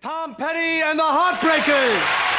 Tom Petty and the Heartbreakers.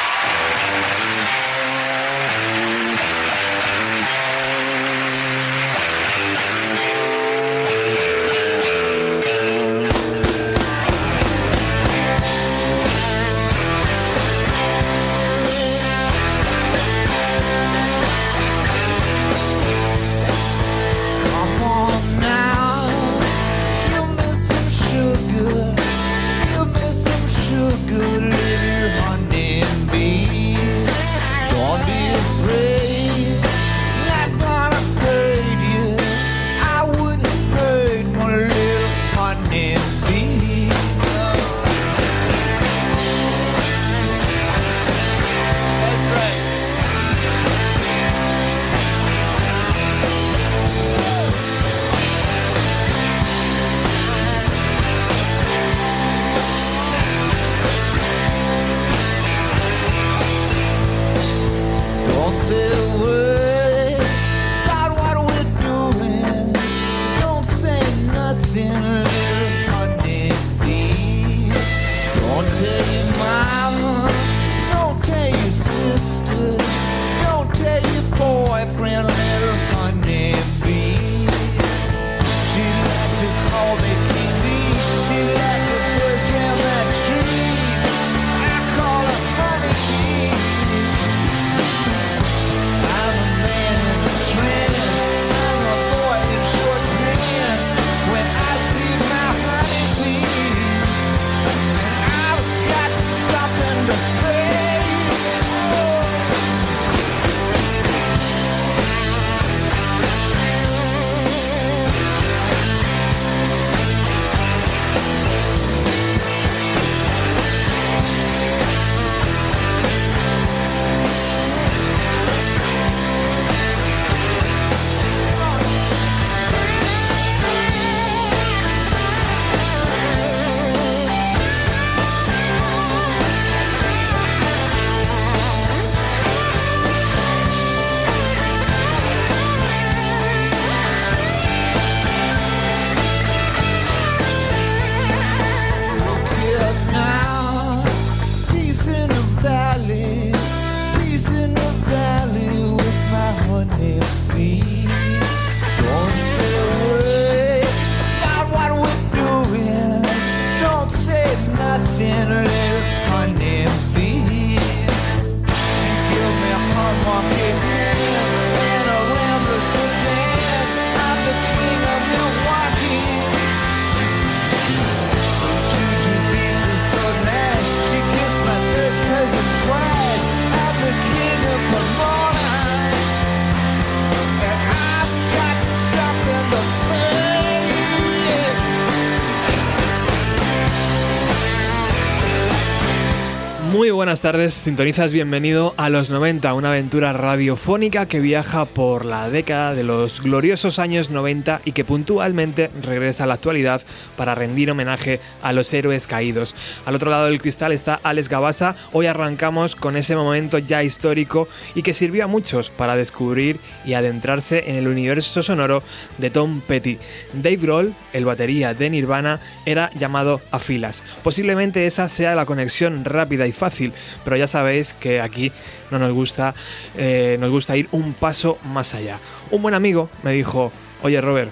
Buenas tardes, sintonizas bienvenido a los 90, una aventura radiofónica que viaja por la década de los gloriosos años 90 y que puntualmente regresa a la actualidad para rendir homenaje a los héroes caídos. Al otro lado del cristal está Alex Gabasa, hoy arrancamos con ese momento ya histórico y que sirvió a muchos para descubrir y adentrarse en el universo sonoro de Tom Petty. Dave Grohl, el batería de Nirvana, era llamado a filas. Posiblemente esa sea la conexión rápida y fácil, pero ya sabéis que aquí no nos gusta, eh, nos gusta ir un paso más allá. Un buen amigo me dijo, oye Robert,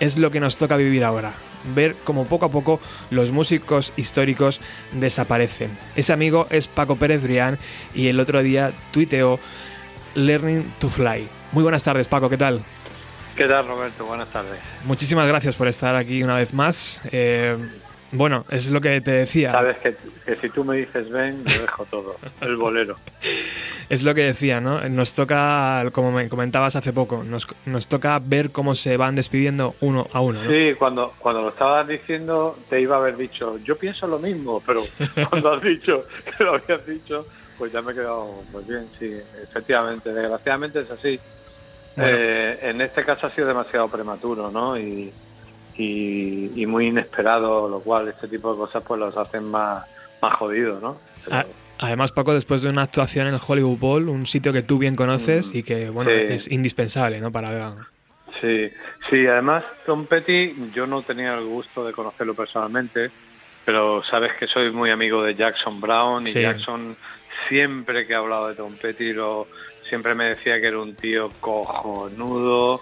es lo que nos toca vivir ahora. Ver cómo poco a poco los músicos históricos desaparecen. Ese amigo es Paco Pérez Brián y el otro día tuiteó Learning to Fly. Muy buenas tardes, Paco, ¿qué tal? ¿Qué tal, Roberto? Buenas tardes. Muchísimas gracias por estar aquí una vez más. Eh, bueno, es lo que te decía. Sabes que, que si tú me dices ven, lo dejo todo. El bolero. Es lo que decía, ¿no? Nos toca, como me comentabas hace poco, nos, nos toca ver cómo se van despidiendo uno a uno, ¿no? Sí, cuando, cuando lo estabas diciendo te iba a haber dicho, yo pienso lo mismo, pero cuando has dicho que lo habías dicho, pues ya me he quedado muy bien, sí, efectivamente, desgraciadamente es así. Bueno. Eh, en este caso ha sido demasiado prematuro, ¿no? Y, y, y muy inesperado, lo cual este tipo de cosas pues los hacen más, más jodidos, ¿no? Pero- Además, Paco, después de una actuación en el Hollywood Bowl, un sitio que tú bien conoces Mm, y que, bueno, sí. es indispensable, ¿no? Para... Sí, sí, además Tom Petty yo no tenía el gusto de conocerlo personalmente, pero sabes que soy muy amigo de Jackson Brown y Sí. Jackson siempre que ha hablado de Tom Petty lo, siempre me decía que era un tío cojonudo,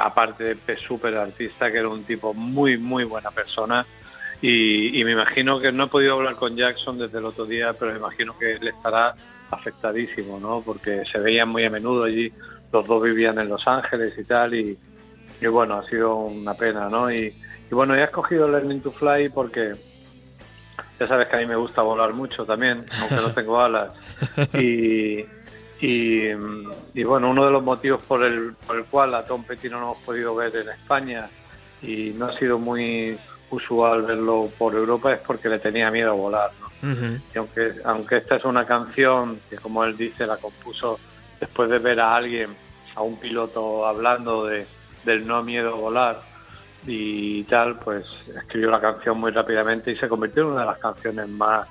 aparte de súper artista, que era un tipo muy, muy buena persona. Y, me imagino que no he podido hablar con Jackson desde el otro día, pero me imagino que él estará afectadísimo, ¿no? Porque se veían muy a menudo allí, los dos vivían en Los Ángeles y tal, y, bueno, ha sido una pena, ¿no? Y, bueno, he escogido Learning to Fly porque ya sabes que a mí me gusta volar mucho también, aunque no tengo alas. Y, y, y bueno, uno de los motivos por el, por el cual a Tom Petty no lo hemos podido ver en España y no ha sido muy usual verlo por Europa es porque le tenía miedo a volar. Y aunque, aunque esta es una canción que, como él dice, la compuso después de ver a alguien, a un piloto hablando de, del no miedo a volar y tal, pues escribió la canción muy rápidamente y se convirtió en una de las canciones más,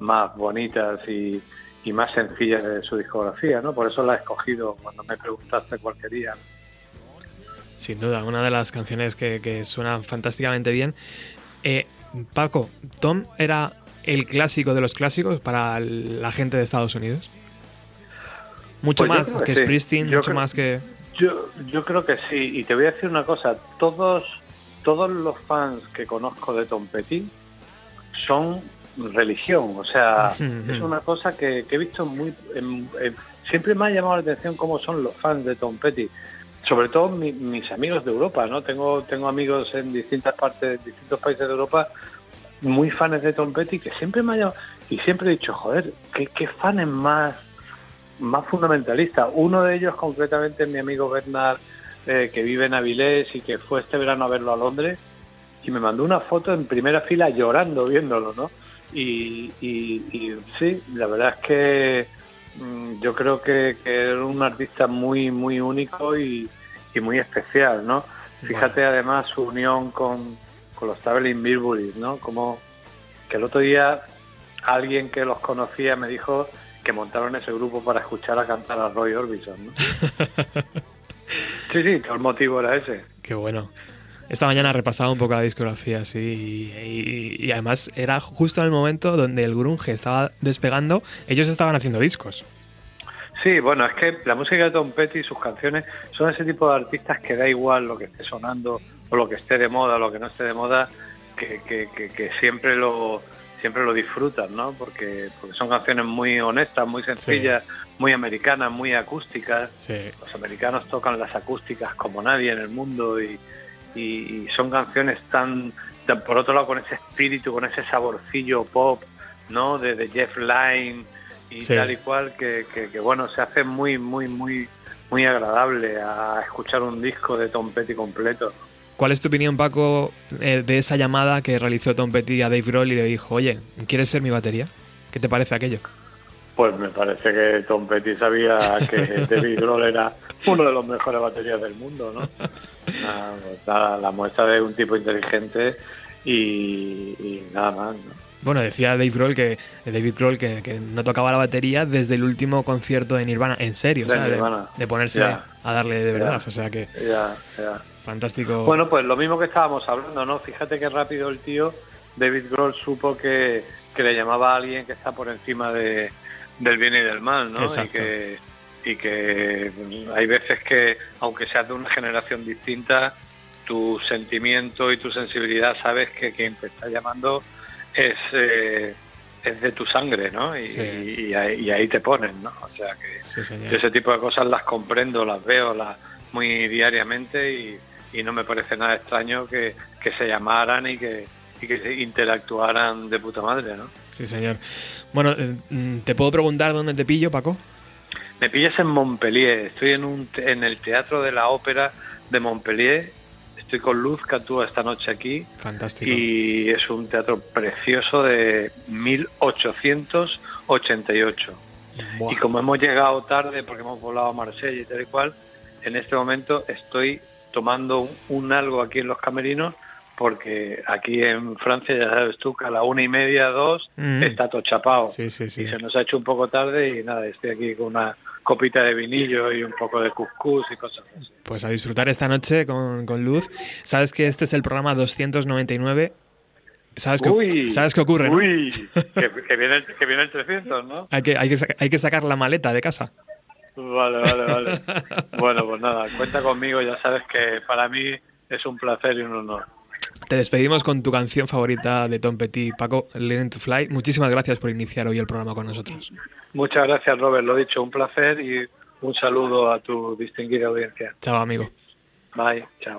más bonitas y, y más sencillas de su discografía, ¿no? Por eso la he escogido cuando me preguntaste cuál quería. Sin duda, una de las canciones que, que suenan fantásticamente bien. Eh, Paco, ¿Tom era el clásico de los clásicos para la gente de Estados Unidos? Mucho Pues más que que, sí. Springsteen, Yo mucho creo- más que... Yo, yo creo que sí, y te voy a decir una cosa, todos, todos los fans que conozco de Tom Petty son religión, o sea, es una cosa que, que he visto muy... en- en- siempre me ha llamado la atención cómo son los fans de Tom Petty, sobre todo mi- mis amigos de Europa, ¿no? Tengo, tengo amigos en distintas partes, distintos países de Europa, muy fans de Tom Petty, que siempre me ha llamado, y siempre he dicho, joder, qué, qué fans más más fundamentalista. Uno de ellos concretamente es mi amigo Bernard, eh, que vive en Avilés y que fue este verano a verlo a Londres y me mandó una foto en primera fila llorando viéndolo, ¿no? Y, y- y sí, la verdad es que mm, yo creo que, que era un artista muy, muy único y, y muy especial, ¿no? Fíjate además su unión con, con los Traveling Wilburys, ¿no? Como que el otro día alguien que los conocía me dijo que montaron ese grupo para escuchar a cantar a Roy Orbison, ¿no? sí, sí, todo el motivo era ese. Qué bueno. Esta mañana repasaba un poco la discografía, sí, y, y- y además era justo en el momento donde el grunge estaba despegando, ellos estaban haciendo discos. Sí, bueno, es que la música de Tom Petty y sus canciones son ese tipo de artistas que da igual lo que esté sonando o lo que esté de moda o lo que no esté de moda, que, que- que- que siempre lo siempre lo disfrutan, ¿no? Porque, porque son canciones muy honestas, muy sencillas, muy americanas, muy acústicas. Sí. Los americanos tocan las acústicas como nadie en el mundo y, y- y son canciones tan, tan, por otro lado, con ese espíritu, con ese saborcillo pop, ¿no? De, de Jeff Lynne y Sí. tal y cual, que, que- que, bueno, se hace muy, muy, muy, muy agradable a escuchar un disco de Tom Petty completo. ¿Cuál es tu opinión, Paco, eh, de esa llamada que realizó Tom Petty a Dave Grohl y le dijo, oye, ¿quieres ser mi batería? ¿Qué te parece aquello? Pues me parece que Tom Petty sabía que David Grohl era uno de los mejores baterías del mundo, ¿no? Nada, pues nada, la muestra de un tipo inteligente y, y nada más, ¿no? Bueno, decía Dave Grohl que, David Grohl que, que no tocaba la batería desde el último concierto de Nirvana, en serio, De o sea, de, de ponerse Ya. a darle de verdad, Ya. o sea que Ya, fantástico. Bueno, pues lo mismo que estábamos hablando, ¿no? Fíjate qué rápido el tío, David Grohl, supo que, que le llamaba a alguien que está por encima de, del bien y del mal, ¿no? Y Exacto. que, y que hay veces que, aunque seas de una generación distinta, tu sentimiento y tu sensibilidad sabes que quien te está llamando es, eh, es de tu sangre, ¿no? Y, Sí. y- y ahí, y ahí te ponen, ¿no? O sea que Sí, ese tipo de cosas las comprendo, las veo las, muy diariamente y, no me parece nada extraño que, que se llamaran y que, y que se interactuaran de puta madre, ¿no? Sí, señor. Bueno, eh, mm, ¿te puedo preguntar dónde te pillo, Paco? Me pillas en Montpellier, estoy en, un, en el Teatro de la Ópera de Montpellier, estoy con Luz que actúa esta noche aquí Fantástico. y es un teatro precioso de 1888. Buah. Y como hemos llegado tarde porque hemos volado a Marsella y tal y cual, en este momento estoy tomando un, un algo aquí en los camerinos porque aquí en Francia, ya sabes tú, que a la una y media, dos, Mm. está todo chapado. Sí, sí, sí. Y se nos ha hecho un poco tarde y nada, estoy aquí con una copita de vinillo y un poco de cuscús y cosas así. Pues a disfrutar esta noche con, con Luz. Sabes que este es el programa 299 ¿Sabes qué, Uy, ¿sabes qué ocurre? no? Uy, que, que viene, el- que viene el 300, ¿no? Hay, que, hay, que, hay que sacar la maleta de casa. Vale, vale, vale. Bueno, pues nada, cuenta conmigo, ya sabes que para mí es un placer y un honor. Te despedimos con tu canción favorita de Tom Petty, Paco, Learning to Fly. Muchísimas gracias por iniciar hoy el programa con nosotros. Muchas gracias, Robert, lo dicho, un placer y un saludo a tu distinguida audiencia. Chao, amigo. Bye, chao.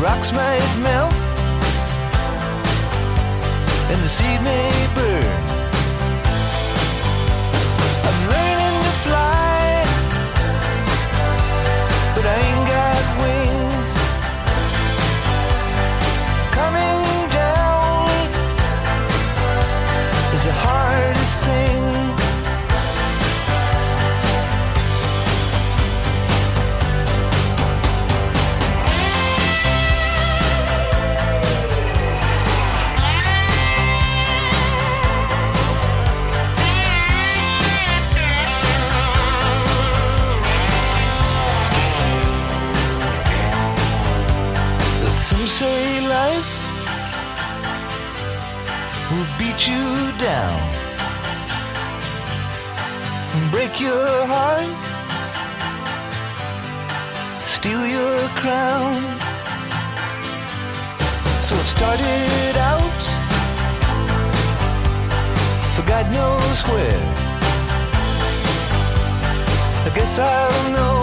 rocks might melt, and the seed may burn. Started out for God knows where. I guess I'll know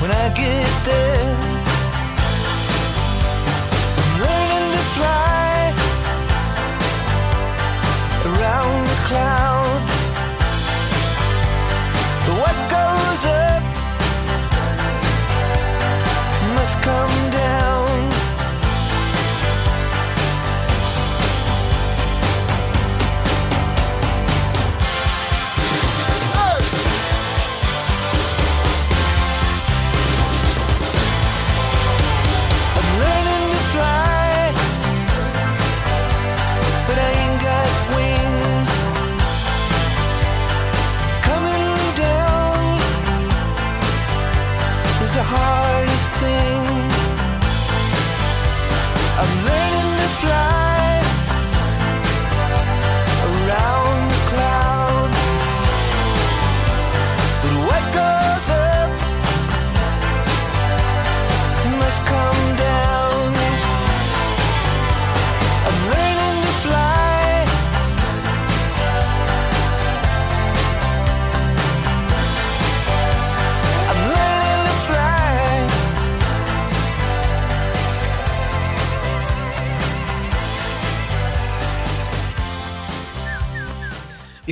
when I get there. I'm learning to fly around the clouds. But what goes up must come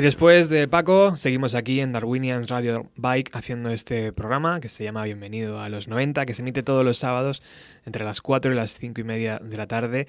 Y después de Paco, seguimos aquí en Darwinian Radio Bike haciendo este programa que se llama Bienvenido a los 90, que se emite todos los sábados entre las 4 y las 5 y media de la tarde.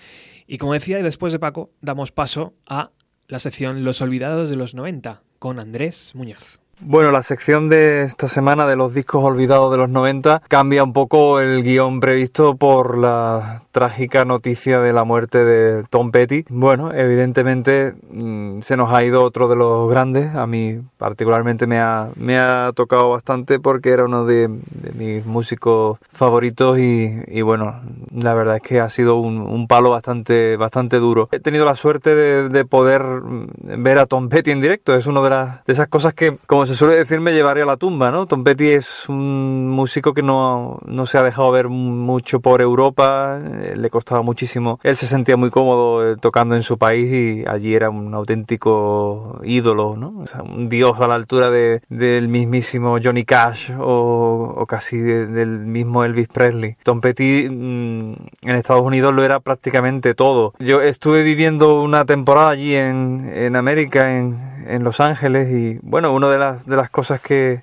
Y como decía, después de Paco, damos paso a la sección Los Olvidados de los 90 con Andrés Muñoz. Bueno, la sección de esta semana de los discos olvidados de los 90 cambia un poco el guion previsto por la trágica noticia de la muerte de Tom Petty. Bueno, evidentemente mm, se nos ha ido otro de los grandes. A mí particularmente me ha, me ha tocado bastante porque era uno de, mis músicos favoritos y, bueno, la verdad es que ha sido un, palo bastante, bastante duro. He tenido la suerte de, poder mm, ver a Tom Petty en directo. Es una de, las, de esas cosas que, como se suele decir, me llevaría a la tumba, ¿no? Tom Petty es un músico que no, no se ha dejado ver mucho por Europa, eh, le costaba muchísimo. Él se sentía muy cómodo eh, tocando en su país y allí era un auténtico ídolo, ¿no? O un dios a la altura de, del mismísimo Johnny Cash o, casi del mismo Elvis Presley. Tom Petty mm, en Estados Unidos lo era prácticamente todo. Yo estuve viviendo una temporada allí en, en América, en, en Los Ángeles y bueno, una de las, de las cosas que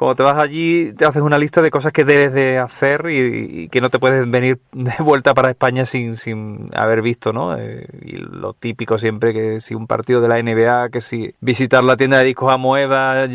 cuando te vas allí te haces una lista de cosas que debes de hacer y, que no te puedes venir de vuelta para España sin, sin haber visto, ¿no? Eh, y lo típico siempre que si un partido de la NBA, que si visitar la tienda de discos a Moeda,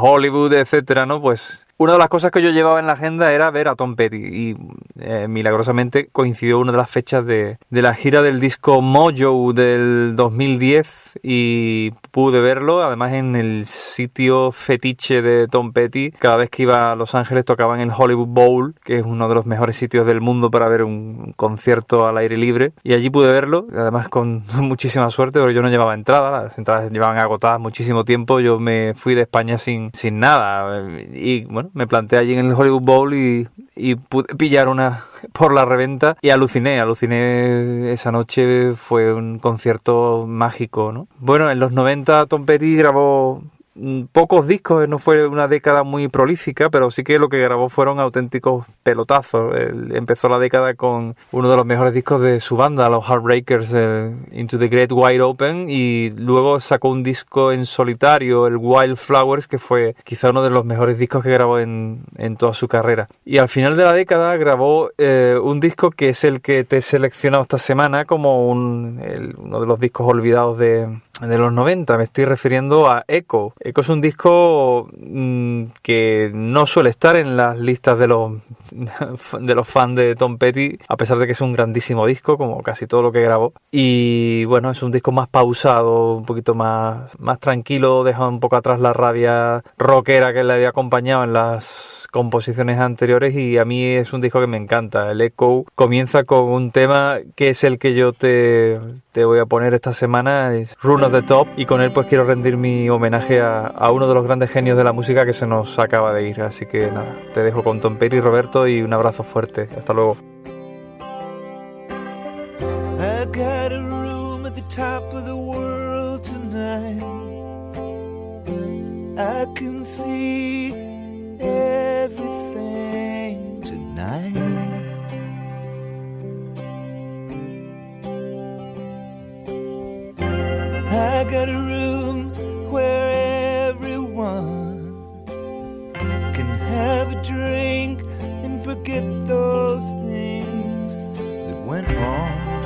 Hollywood, etcétera, ¿no? Pues una de las cosas que yo llevaba en la agenda era ver a Tom Petty y eh, milagrosamente coincidió una de las fechas de, de, la gira del disco Mojo del 2010 y pude verlo, además en el sitio fetiche de Tom Petty. Cada vez que iba a Los Ángeles tocaban el Hollywood Bowl, que es uno de los mejores sitios del mundo para ver un concierto al aire libre. Y allí pude verlo, además con muchísima suerte, porque yo no llevaba entrada, las entradas llevaban agotadas muchísimo tiempo. Yo me fui de España sin, sin nada. Y bueno, me planté allí en el Hollywood Bowl y, y pude pillar una por la reventa y aluciné, aluciné esa noche, fue un concierto mágico, ¿no? Bueno, en los 90 Tom Petty grabó pocos discos, no fue una década muy prolífica, pero sí que lo que grabó fueron auténticos pelotazos. empezó la década con uno de los mejores discos de su banda, los Heartbreakers, Into the Great Wide Open, y luego sacó un disco en solitario, el Wild Flowers, que fue quizá uno de los mejores discos que grabó en, toda su carrera. Y al final de la década grabó eh, un disco que es el que te he seleccionado esta semana como uno de los discos olvidados de, de los 90, me estoy refiriendo a Echo. Echo es un disco mm, que no suele estar en las listas de los de los fans de Tom Petty, a pesar de que es un grandísimo disco, como casi todo lo que grabó. Y bueno, es un disco más pausado, un poquito más, más tranquilo, deja un poco atrás la rabia rockera que le había acompañado en las composiciones anteriores y a mí es un disco que me encanta. El Echo comienza con un tema que es el que yo te, te voy a poner esta semana, es Run the Top, y con él pues quiero rendir mi homenaje a, a uno de los grandes genios de la música que se nos acaba de ir. Así que nada, te dejo con Tom Perry, Roberto, y un abrazo fuerte. Hasta luego. I can see everything tonight. I got a room where everyone can have a drink and forget those things that went wrong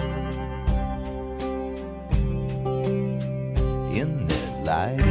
in their life.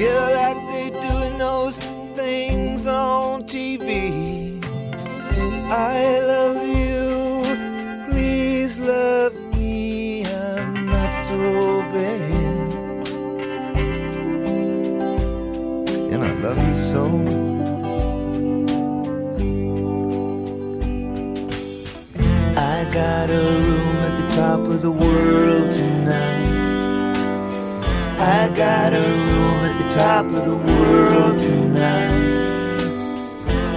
Yeah, like they do in those things on TV. I love you, please love me. I'm not so bad, and I love you so. I got a room at the top of the world tonight. I got a top of the world tonight.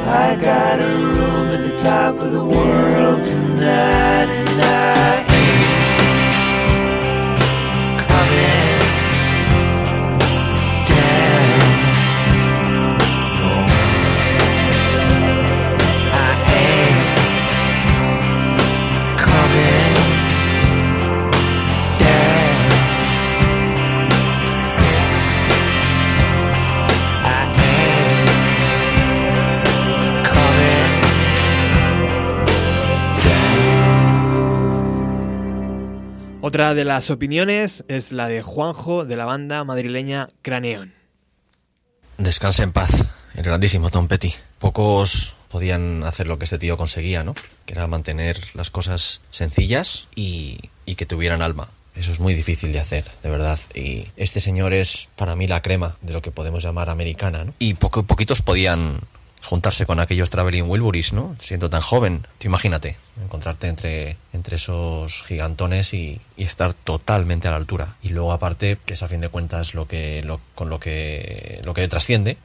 I got a room at the top of the world tonight, and I Otra de las opiniones es la de Juanjo de la banda madrileña Craneón. Descanse en paz, el grandísimo Tom Petty. Pocos podían hacer lo que este tío conseguía, ¿no? Que era mantener las cosas sencillas y, que tuvieran alma. Eso es muy difícil de hacer, de verdad. Y este señor es para mí la crema de lo que podemos llamar americana, ¿no? Y poquitos podían juntarse con aquellos Traveling Wilburys, ¿no? Siendo tan joven. Tú imagínate, encontrarte entre, entre esos gigantones y, estar totalmente a la altura. Y luego aparte, que es a fin de cuentas lo que, con lo que, lo que trasciende,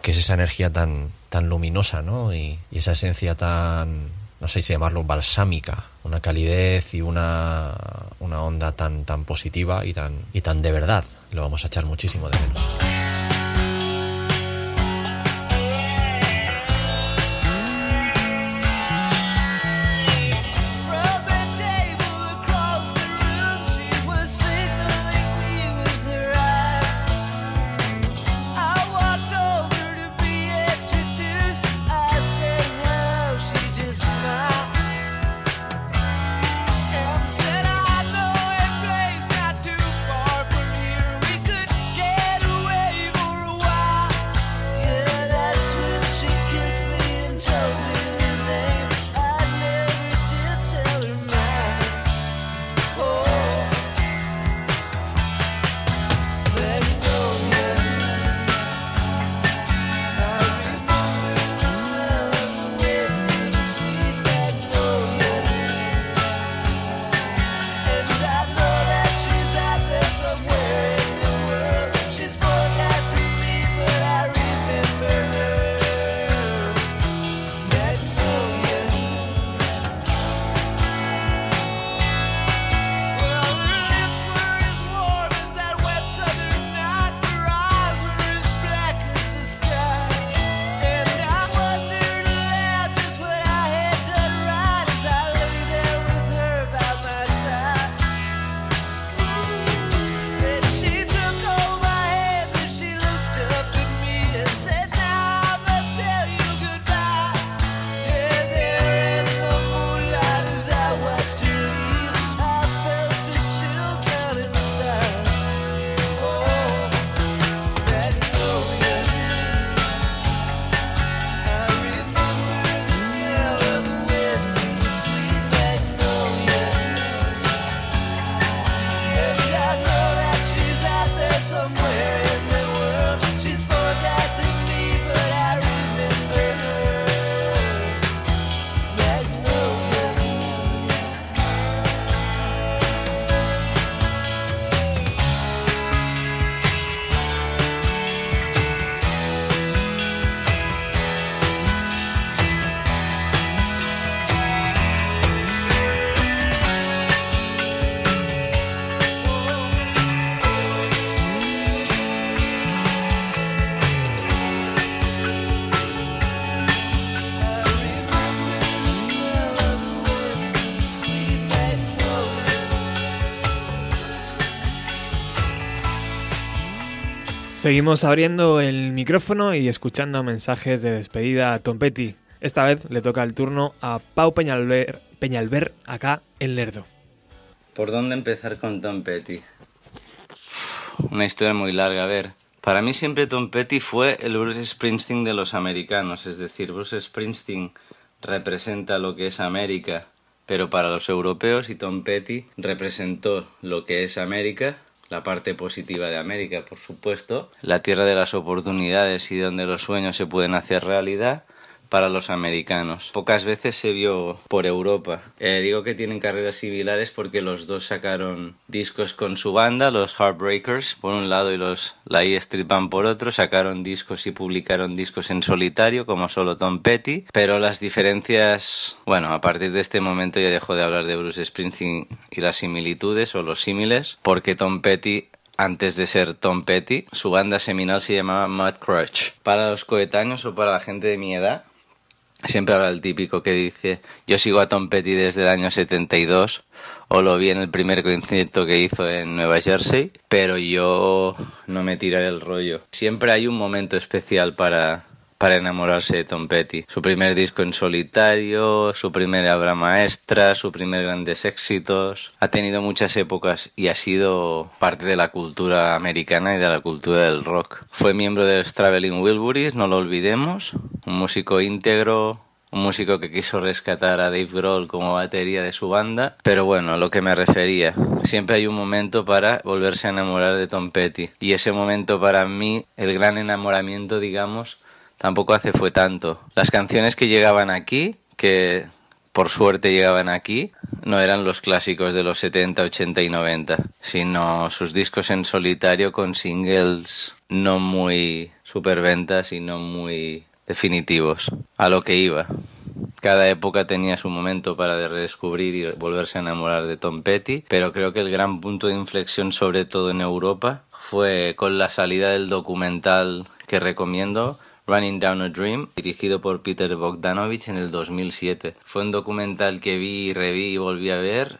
que es esa energía tan, tan luminosa, ¿no? Y, y esa esencia tan, no sé si llamarlo balsámica, una calidez y una, una onda tan, tan positiva y tan, y tan de verdad. Lo vamos a echar muchísimo de menos. Seguimos abriendo el micrófono y escuchando mensajes de despedida a Tom Petty. Esta vez le toca el turno a Pau Peñalver, Peñalver acá en Lerdo. ¿Por dónde empezar con Tom Petty? Una historia muy larga, a ver. Para mí siempre Tom Petty fue el Bruce Springsteen de los americanos, es decir, Bruce Springsteen representa lo que es América, pero para los europeos y Tom Petty representó lo que es América, la parte positiva de América, por supuesto, la tierra de las oportunidades y donde los sueños se pueden hacer realidad, para los americanos. Pocas veces se vio por Europa. Eh, digo que tienen carreras similares porque los dos sacaron discos con su banda, los Heartbreakers por un lado y los la E Street Band por otro, sacaron discos y publicaron discos en solitario como solo Tom Petty, pero las diferencias, bueno, a partir de este momento ya dejo de hablar de Bruce Springsteen y las similitudes o los símiles, porque Tom Petty antes de ser Tom Petty, su banda seminal se llamaba Mud Crush. Para los coetáneos o para la gente de mi edad, Siempre habrá el típico que dice, yo sigo a Tom Petty desde el año 72, o lo vi en el primer concierto que hizo en Nueva Jersey, pero yo no me tiraré el rollo. Siempre hay un momento especial para, para enamorarse de Tom Petty. Su primer disco en solitario, su primera obra maestra, su primer grandes éxitos. Ha tenido muchas épocas y ha sido parte de la cultura americana y de la cultura del rock. Fue miembro de los Traveling Wilburys, no lo olvidemos. Un músico íntegro, un músico que quiso rescatar a Dave Grohl como batería de su banda, pero bueno, a lo que me refería, siempre hay un momento para volverse a enamorar de Tom Petty y ese momento para mí, el gran enamoramiento, digamos, tampoco hace fue tanto. Las canciones que llegaban aquí, que por suerte llegaban aquí, no eran los clásicos de los 70, 80 y 90, sino sus discos en solitario con singles no muy superventas y no muy definitivos. A lo que iba. Cada época tenía su momento para redescubrir y volverse a enamorar de Tom Petty, pero creo que el gran punto de inflexión, sobre todo en Europa, fue con la salida del documental que recomiendo, Running Down a Dream, dirigido por Peter Bogdanovich en el 2007. Fue un documental que vi reví y volví a ver.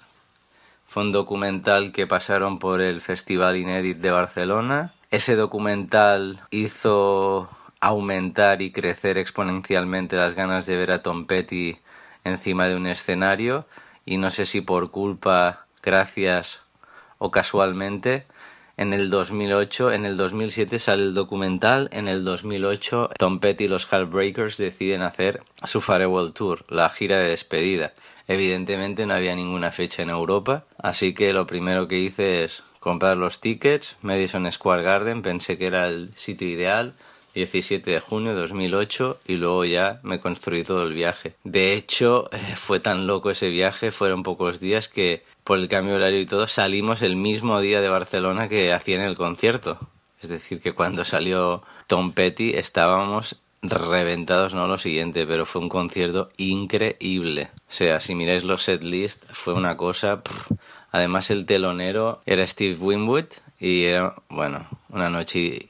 Fue un documental que pasaron por el Festival Inédit de Barcelona. Ese documental hizo aumentar y crecer exponencialmente las ganas de ver a Tom Petty encima de un escenario y no sé si por culpa, gracias o casualmente, en el 2008, en el 2007 sale el documental, en el 2008 Tom Petty y los Heartbreakers deciden hacer su Farewell Tour, la gira de despedida. Evidentemente no había ninguna fecha en Europa, así que lo primero que hice es comprar los tickets, Madison Square Garden, pensé que era el sitio ideal, 17 de junio de 2008 y luego ya me construí todo el viaje. De hecho, eh, fue tan loco ese viaje, fueron pocos días que por el cambio horario y todo salimos el mismo día de Barcelona que hacían el concierto. Es decir, que cuando salió Tom Petty estábamos reventados, no lo siguiente, pero fue un concierto increíble. O sea, si miráis los set list, fue una cosa. Además, el telonero era Steve Winwood y era, bueno, una noche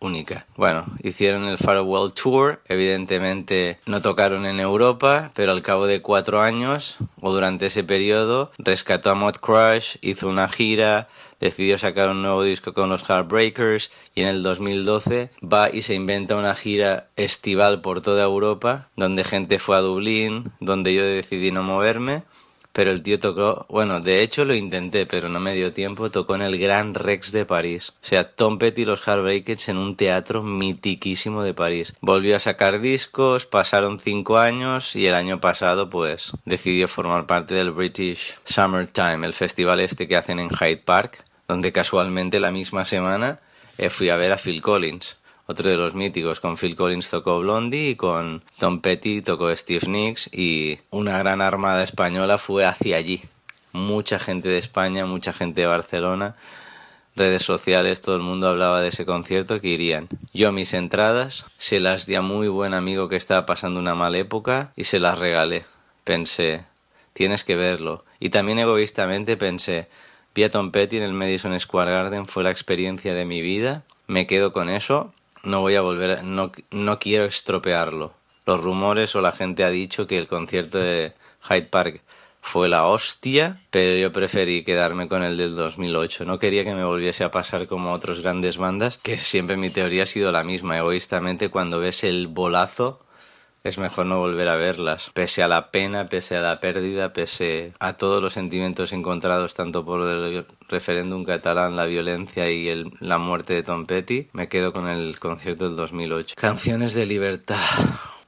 única. Bueno, hicieron el Farewell Tour, evidentemente no tocaron en Europa, pero al cabo de cuatro años, o durante ese periodo, rescató a Mod Crush, hizo una gira, decidió sacar un nuevo disco con los Heartbreakers y en el 2012 va y se inventa una gira estival por toda Europa, donde gente fue a Dublín, donde yo decidí no moverme pero el tío tocó, bueno, de hecho lo intenté, pero no me dio tiempo, tocó en el Gran Rex de París. O sea, Tom Petty y los Heartbreakers en un teatro mitiquísimo de París. Volvió a sacar discos, pasaron cinco años y el año pasado pues decidió formar parte del British Summertime, el festival este que hacen en Hyde Park, donde casualmente la misma semana eh, fui a ver a Phil Collins otro de los míticos. Con Phil Collins tocó Blondie y con Tom Petty tocó Steve Nicks y una gran armada española fue hacia allí. Mucha gente de España, mucha gente de Barcelona, redes sociales, todo el mundo hablaba de ese concierto que irían. Yo mis entradas se las di a muy buen amigo que estaba pasando una mala época y se las regalé. Pensé, tienes que verlo. Y también egoístamente pensé, vi a Tom Petty en el Madison Square Garden, fue la experiencia de mi vida, me quedo con eso no voy a volver, no, no quiero estropearlo. Los rumores o la gente ha dicho que el concierto de Hyde Park fue la hostia, pero yo preferí quedarme con el del 2008. No quería que me volviese a pasar como otros grandes bandas, que siempre mi teoría ha sido la misma. Egoístamente, cuando ves el bolazo es mejor no volver a verlas, pese a la pena, pese a la pérdida, pese a todos los sentimientos encontrados tanto por el referéndum catalán, la violencia y el, la muerte de Tom Petty, me quedo con el concierto del 2008. Canciones de libertad,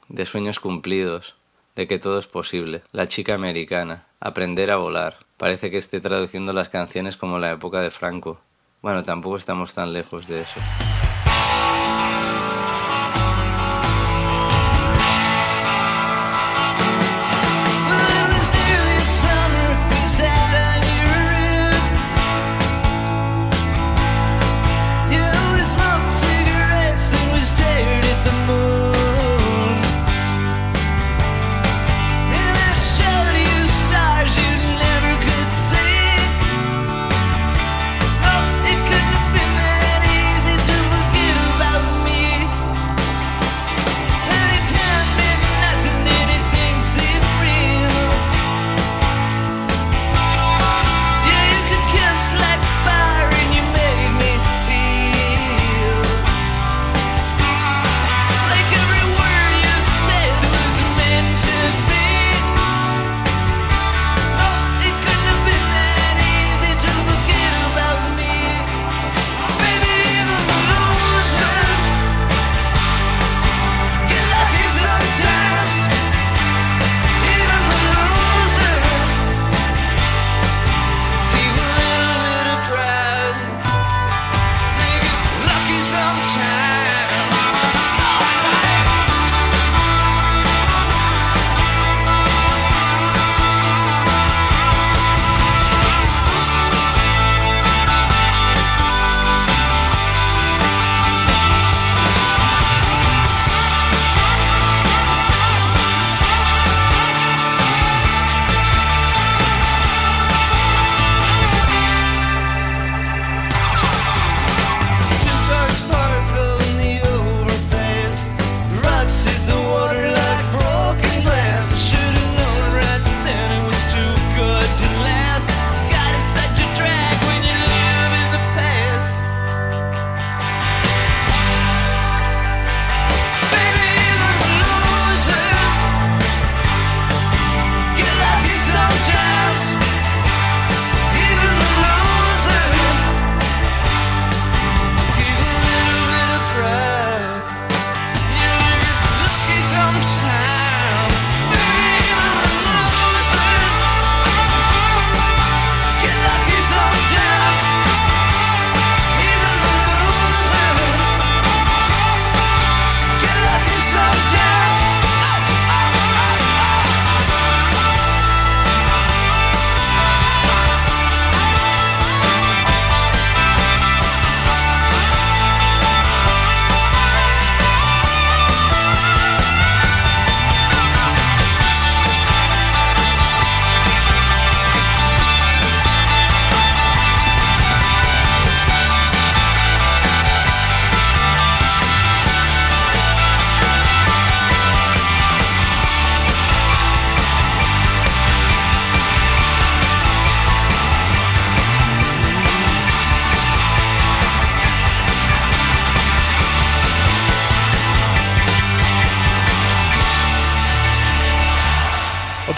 de sueños cumplidos, de que todo es posible. La chica americana, aprender a volar. Parece que esté traduciendo las canciones como la época de Franco. Bueno, tampoco estamos tan lejos de eso.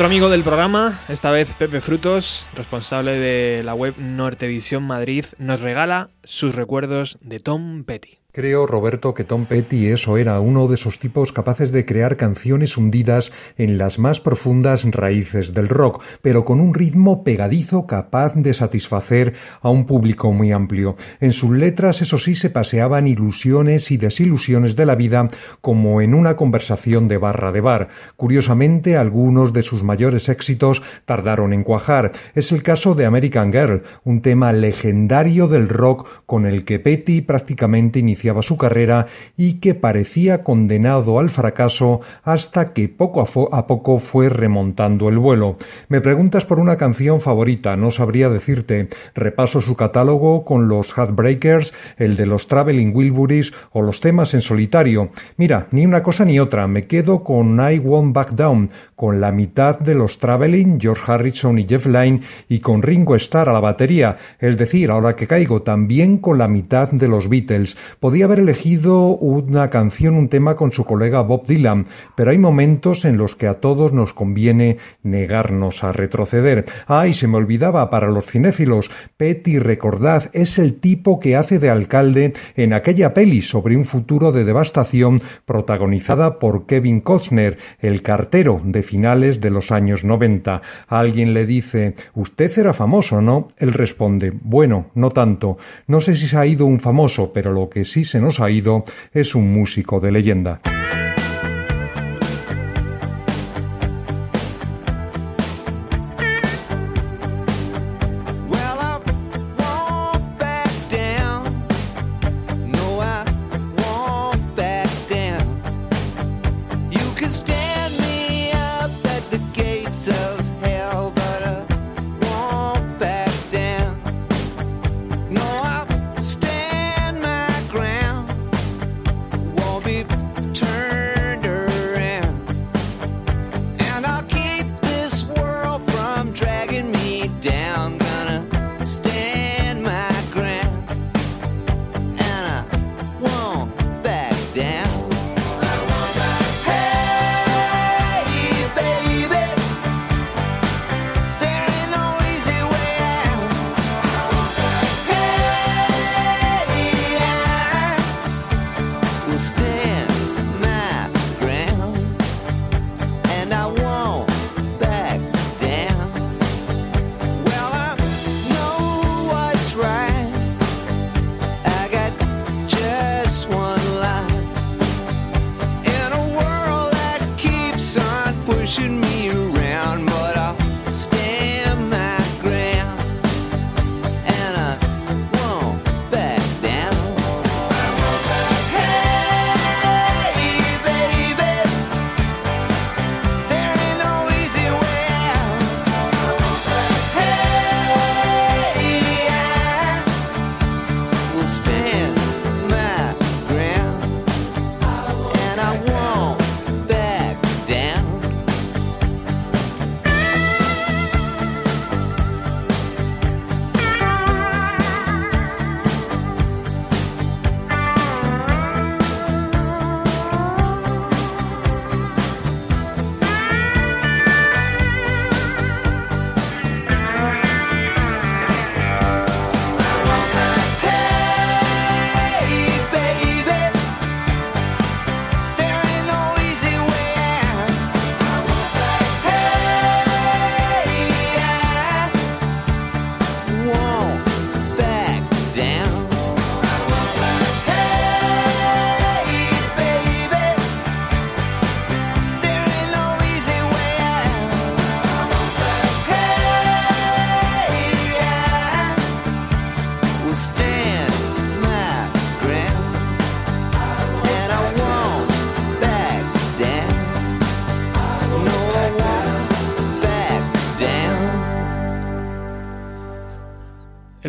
Otro amigo del programa, esta vez Pepe Frutos, responsable de la web Nortevisión Madrid, nos regala sus recuerdos de Tom Petty. Creo, Roberto, que Tom Petty es o era uno de esos tipos capaces de crear canciones hundidas en las más profundas raíces del rock, pero con un ritmo pegadizo capaz de satisfacer a un público muy amplio. En sus letras, eso sí, se paseaban ilusiones y desilusiones de la vida como en una conversación de barra de bar. Curiosamente, algunos de sus mayores éxitos tardaron en cuajar. Es el caso de American Girl, un tema legendario del rock con el que Petty prácticamente inició su carrera y que parecía condenado al fracaso hasta que poco a, poco fue remontando el vuelo. Me preguntas por una canción favorita, no sabría decirte. Repaso su catálogo con los Heartbreakers, el de los Traveling Wilburys o los temas en solitario. Mira, ni una cosa ni otra, me quedo con I Won't Back Down, con la mitad de los Traveling, George Harrison y Jeff Lynne y con Ringo Starr a la batería. Es decir, ahora que caigo, también bien con la mitad de los Beatles. Podía haber elegido una canción, un tema con su colega Bob Dylan, pero hay momentos en los que a todos nos conviene negarnos a retroceder. Ay, se me olvidaba para los cinéfilos, Petty, recordad, es el tipo que hace de alcalde en aquella peli sobre un futuro de devastación protagonizada por Kevin Costner, el cartero de finales de los años 90. Alguien le dice, usted era famoso, ¿no? Él responde, bueno, no tanto. No sé si se ha ido un famoso, pero lo que sí se nos ha ido es un músico de leyenda.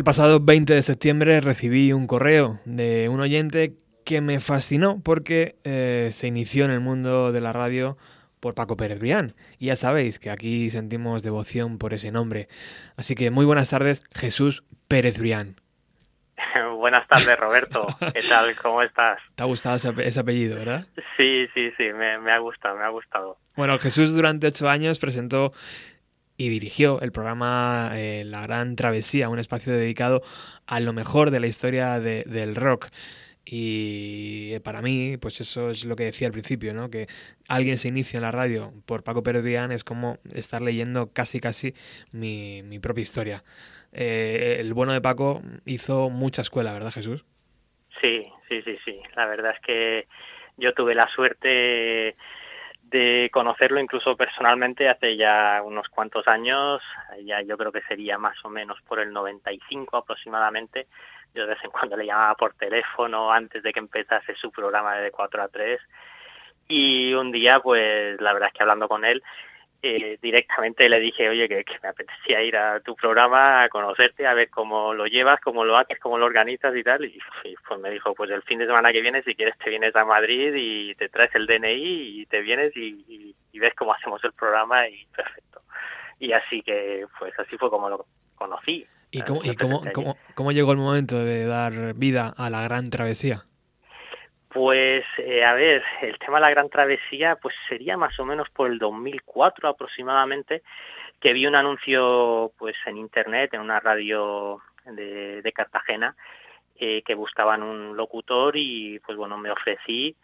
El pasado 20 de septiembre recibí un correo de un oyente que me fascinó porque eh, se inició en el mundo de la radio por Paco Pérez Brián. Y ya sabéis que aquí sentimos devoción por ese nombre. Así que muy buenas tardes, Jesús Pérez Brián. buenas tardes, Roberto. ¿Qué tal? ¿Cómo estás? ¿Te ha gustado ese, apellido, verdad? Sí, sí, sí, me, me ha gustado, me ha gustado. Bueno, Jesús durante ocho años presentó y dirigió el programa eh, La Gran Travesía, un espacio dedicado a lo mejor de la historia del rock. Y eh, para mí, pues eso es lo que decía al principio, ¿no? Que alguien se inicia en la radio por Paco Pérez es como estar leyendo casi casi mi, mi propia historia. Eh, el bueno de Paco hizo mucha escuela, ¿verdad, Jesús? Sí, sí, sí, sí. La verdad es que yo tuve la suerte de conocerlo incluso personalmente hace ya unos cuantos años, ya yo creo que sería más o menos por el 95 aproximadamente. Yo de vez en cuando le llamaba por teléfono antes de que empezase su programa de 4 a 3 y un día pues la verdad es que hablando con él eh, directamente le dije, oye, que, me apetecía ir a tu programa a conocerte, a ver cómo lo llevas, cómo lo haces, cómo lo organizas y tal. Y, pues me dijo, pues el fin de semana que viene, si quieres, te vienes a Madrid y te traes el DNI y te vienes y, ves cómo hacemos el programa y perfecto. Y así que, pues así fue como lo conocí. ¿Y, cómo, y cómo, cómo, cómo, llegó el momento de dar vida a la gran travesía? Pues, eh, a ver, el tema de la gran travesía, pues sería más o menos por el 2004 aproximadamente, que vi un anuncio pues en internet, en una radio de, Cartagena, eh, que buscaban un locutor y pues bueno, me ofrecí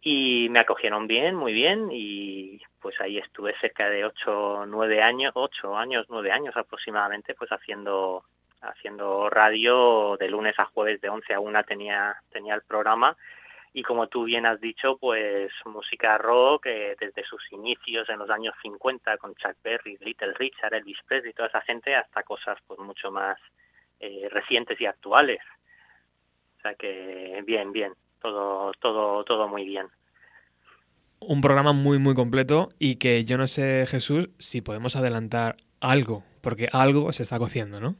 y me acogieron bien, muy bien y pues ahí estuve cerca de ocho, nueve años, ocho años, nueve años aproximadamente pues haciendo haciendo radio de lunes a jueves de 11 a 1 tenía tenía el programa y como tú bien has dicho, pues música rock eh, desde sus inicios en los años 50 con Chuck Berry, Little Richard, Elvis Presley, toda esa gente hasta cosas pues mucho más eh, recientes y actuales. O sea que bien, bien, todo, todo, todo muy bien. Un programa muy, muy completo y que yo no sé, Jesús, si podemos adelantar algo, porque algo se está cociendo, ¿no?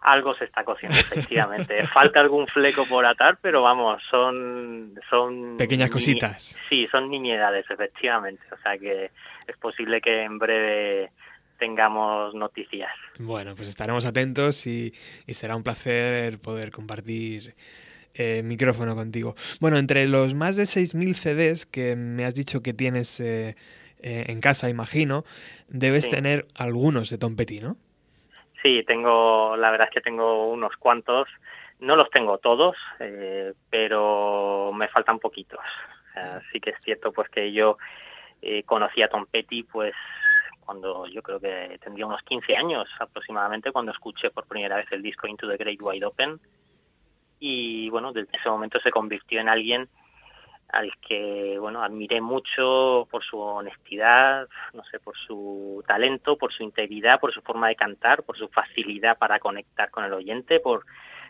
Algo se está cociendo, efectivamente. Falta algún fleco por atar, pero vamos, son... son Pequeñas cositas. Sí, son niñedades, efectivamente. O sea que es posible que en breve tengamos noticias. Bueno, pues estaremos atentos y, y será un placer poder compartir eh, micrófono contigo. Bueno, entre los más de 6.000 CDs que me has dicho que tienes eh, eh, en casa, imagino, debes Sí. tener algunos de Tom Petty, ¿no? Sí, tengo, la verdad es que tengo unos cuantos. No los tengo todos, eh, pero me faltan poquitos. O sea, sí que es cierto pues que yo eh, conocí a Tom Petty pues cuando yo creo que tendría unos 15 años aproximadamente cuando escuché por primera vez el disco Into the Great Wide Open y bueno, desde ese momento se convirtió en alguien al que bueno admiré mucho por su honestidad, no sé, por su talento, por su integridad, por su forma de cantar, por su facilidad para conectar con el oyente, por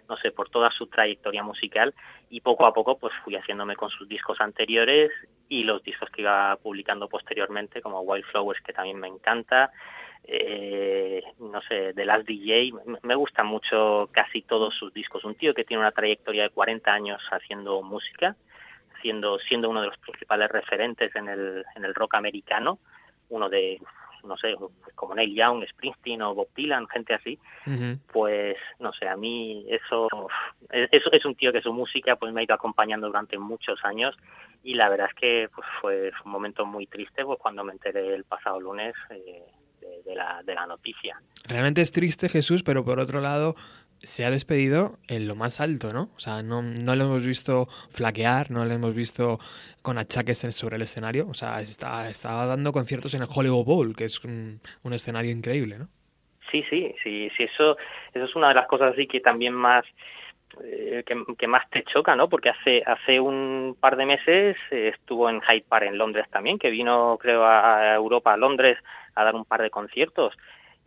no sé, por toda su trayectoria musical. Y poco a poco pues fui haciéndome con sus discos anteriores y los discos que iba publicando posteriormente como Wildflowers que también me encanta, eh, no sé, The Last DJ, me gustan mucho casi todos sus discos, un tío que tiene una trayectoria de 40 años haciendo música, siendo, siendo uno de los principales referentes en el, en el rock americano, uno de, no sé, como Neil Young, Springsteen o Bob Dylan, gente así, pues no sé, a mí eso, eso es un tío que su música pues me ha ido acompañando durante muchos años y la verdad es que pues, fue, fue un momento muy triste pues cuando me enteré el pasado lunes eh, de, de, la, de la noticia. Realmente es triste Jesús, pero por otro lado se ha despedido en lo más alto, ¿no? O sea, no, no lo hemos visto flaquear, no lo hemos visto con achaques sobre el escenario. O sea, está, está dando conciertos en el Hollywood Bowl, que es un, escenario increíble, ¿no? Sí, sí, sí, sí, eso, eso es una de las cosas así que también más eh, que, que, más te choca, ¿no? Porque hace hace un par de meses eh, estuvo en Hyde Park en Londres también, que vino creo a, a Europa, a Londres, a dar un par de conciertos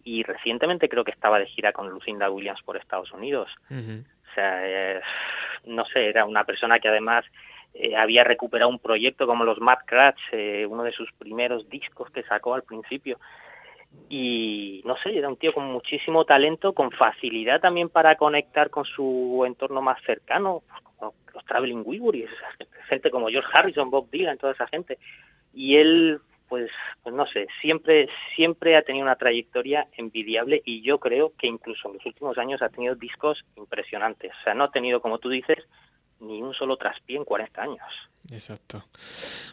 y recientemente creo que estaba de gira con Lucinda Williams por Estados Unidos. Uh -huh. O sea, eh, no sé, era una persona que además eh, había recuperado un proyecto como los Mad Crash, eh, uno de sus primeros discos que sacó al principio. Y no sé, era un tío con muchísimo talento, con facilidad también para conectar con su entorno más cercano, pues como los Traveling Wilburys, gente como George Harrison, Bob Dylan, toda esa gente. Y él pues, pues no sé, siempre, siempre ha tenido una trayectoria envidiable y yo creo que incluso en los últimos años ha tenido discos impresionantes. O sea, no ha tenido, como tú dices, ni un solo traspié en 40 años. Exacto.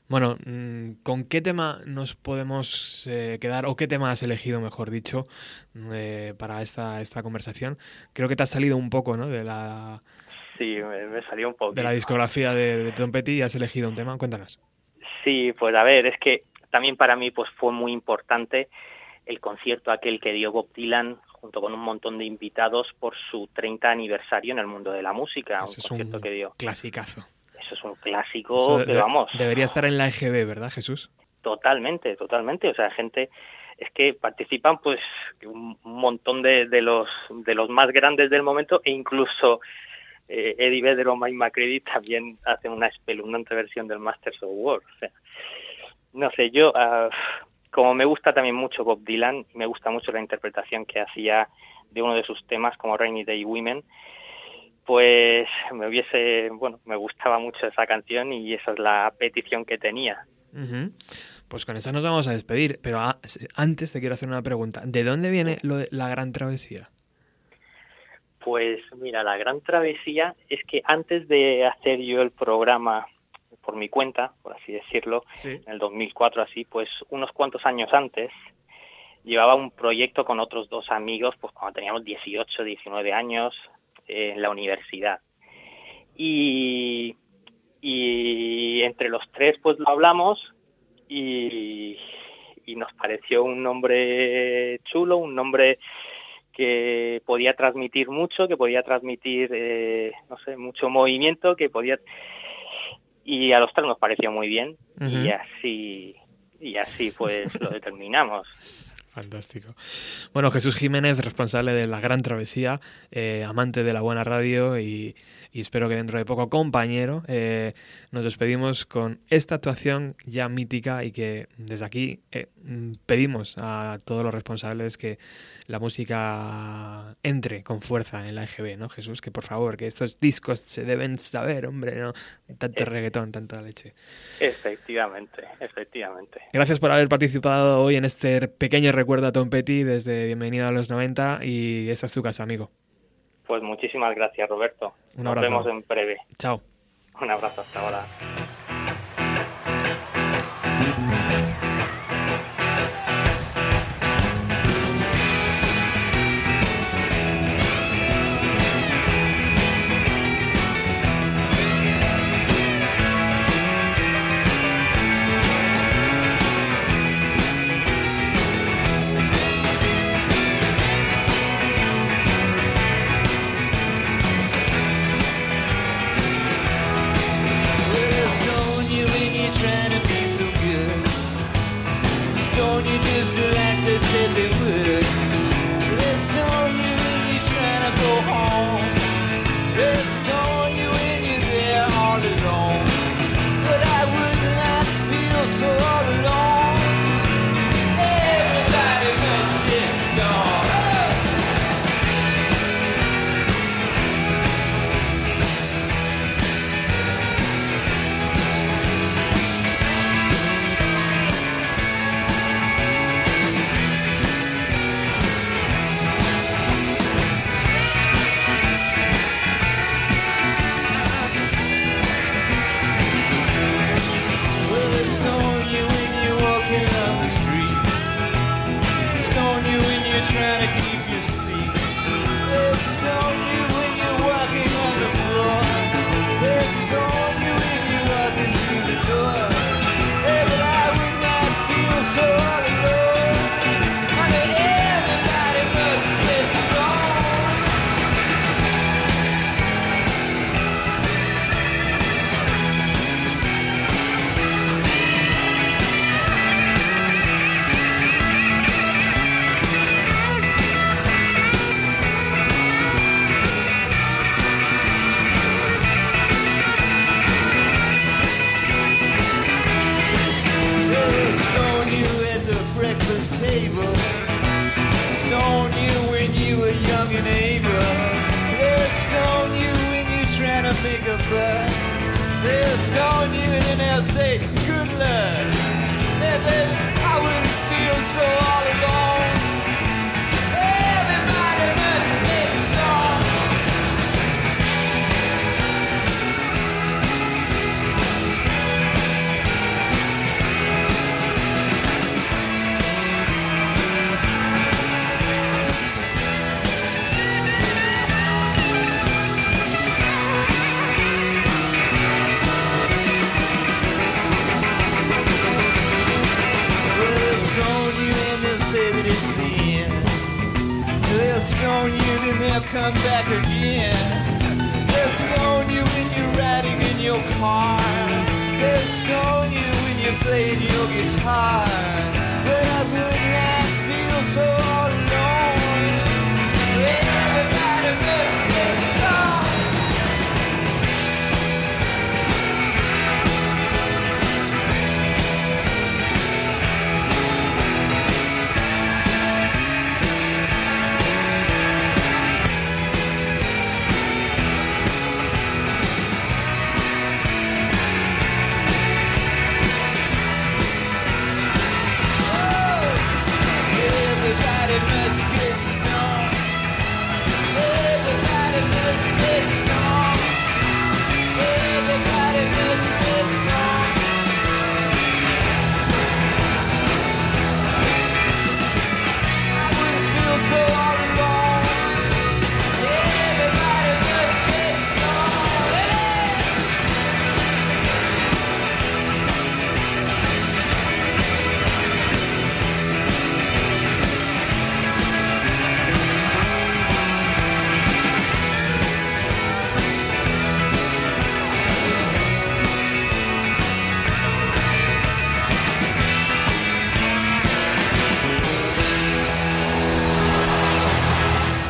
Bueno, mm, ¿con qué tema nos podemos eh, quedar o qué tema has elegido, mejor dicho, eh, para esta, esta conversación? Creo que te has salido un poco, ¿no? De la... Sí, me, me salió un poco. De la discografía de, de Tom Petty y has elegido un tema. Cuéntanos. Sí, pues a ver, es que también para mí pues fue muy importante el concierto aquel que dio Bob Dylan junto con un montón de invitados por su 30 aniversario en el mundo de la música, Eso un es concierto un que dio. clasicazo. Eso es un clásico, Eso que de- vamos, Debería estar en la EGB, ¿verdad, Jesús? totalmente, totalmente, o sea, gente es que participan pues un un montón de, de los de los más grandes del momento e incluso eh, Eddie Vedder o Mike McCready también hacen una espeluznante versión del Masters of War, o sea, no sé, yo ah, como me gusta también mucho Bob Dylan, me gusta mucho la interpretación que hacía de uno de sus temas como Rainy Day Women, pues me hubiese, bueno, me gustaba mucho esa canción y esa es la petición que tenía. Pues con esa nos vamos a despedir, pero a- antes te quiero hacer una pregunta. ¿De dónde viene lo de la gran travesía? Pues mira, la gran travesía es que antes de hacer yo el programa por mi cuenta, por así decirlo, en el 2004 así, pues unos cuantos años antes, llevaba un proyecto con otros dos amigos, pues cuando teníamos 18, 19 años, eh, en la universidad. Y, y entre los tres pues lo hablamos y, y nos pareció un nombre chulo, un nombre que podía transmitir mucho, que podía transmitir, eh, no sé, mucho movimiento, que podía... Y a los tres nos pareció muy bien y así y así pues lo determinamos. Fantástico. Bueno, Jesús Jiménez, responsable de La Gran Travesía, eh, amante de la buena radio y, y espero que dentro de poco, compañero, eh, nos despedimos con esta actuación ya mítica y que desde aquí eh, pedimos a todos los responsables que la música entre con fuerza en la EGB, ¿no, Jesús? Que por favor, que estos discos se deben saber, hombre, ¿no? Tanto eh. reggaetón, tanta leche. Efectivamente, efectivamente. Gracias por haber participado hoy en este pequeño recuerdo a Tom Petty desde Bienvenido a los 90 y esta es tu casa, amigo. Pues muchísimas gracias, Roberto. Nos vemos en breve. Chao. Un abrazo, hasta ahora.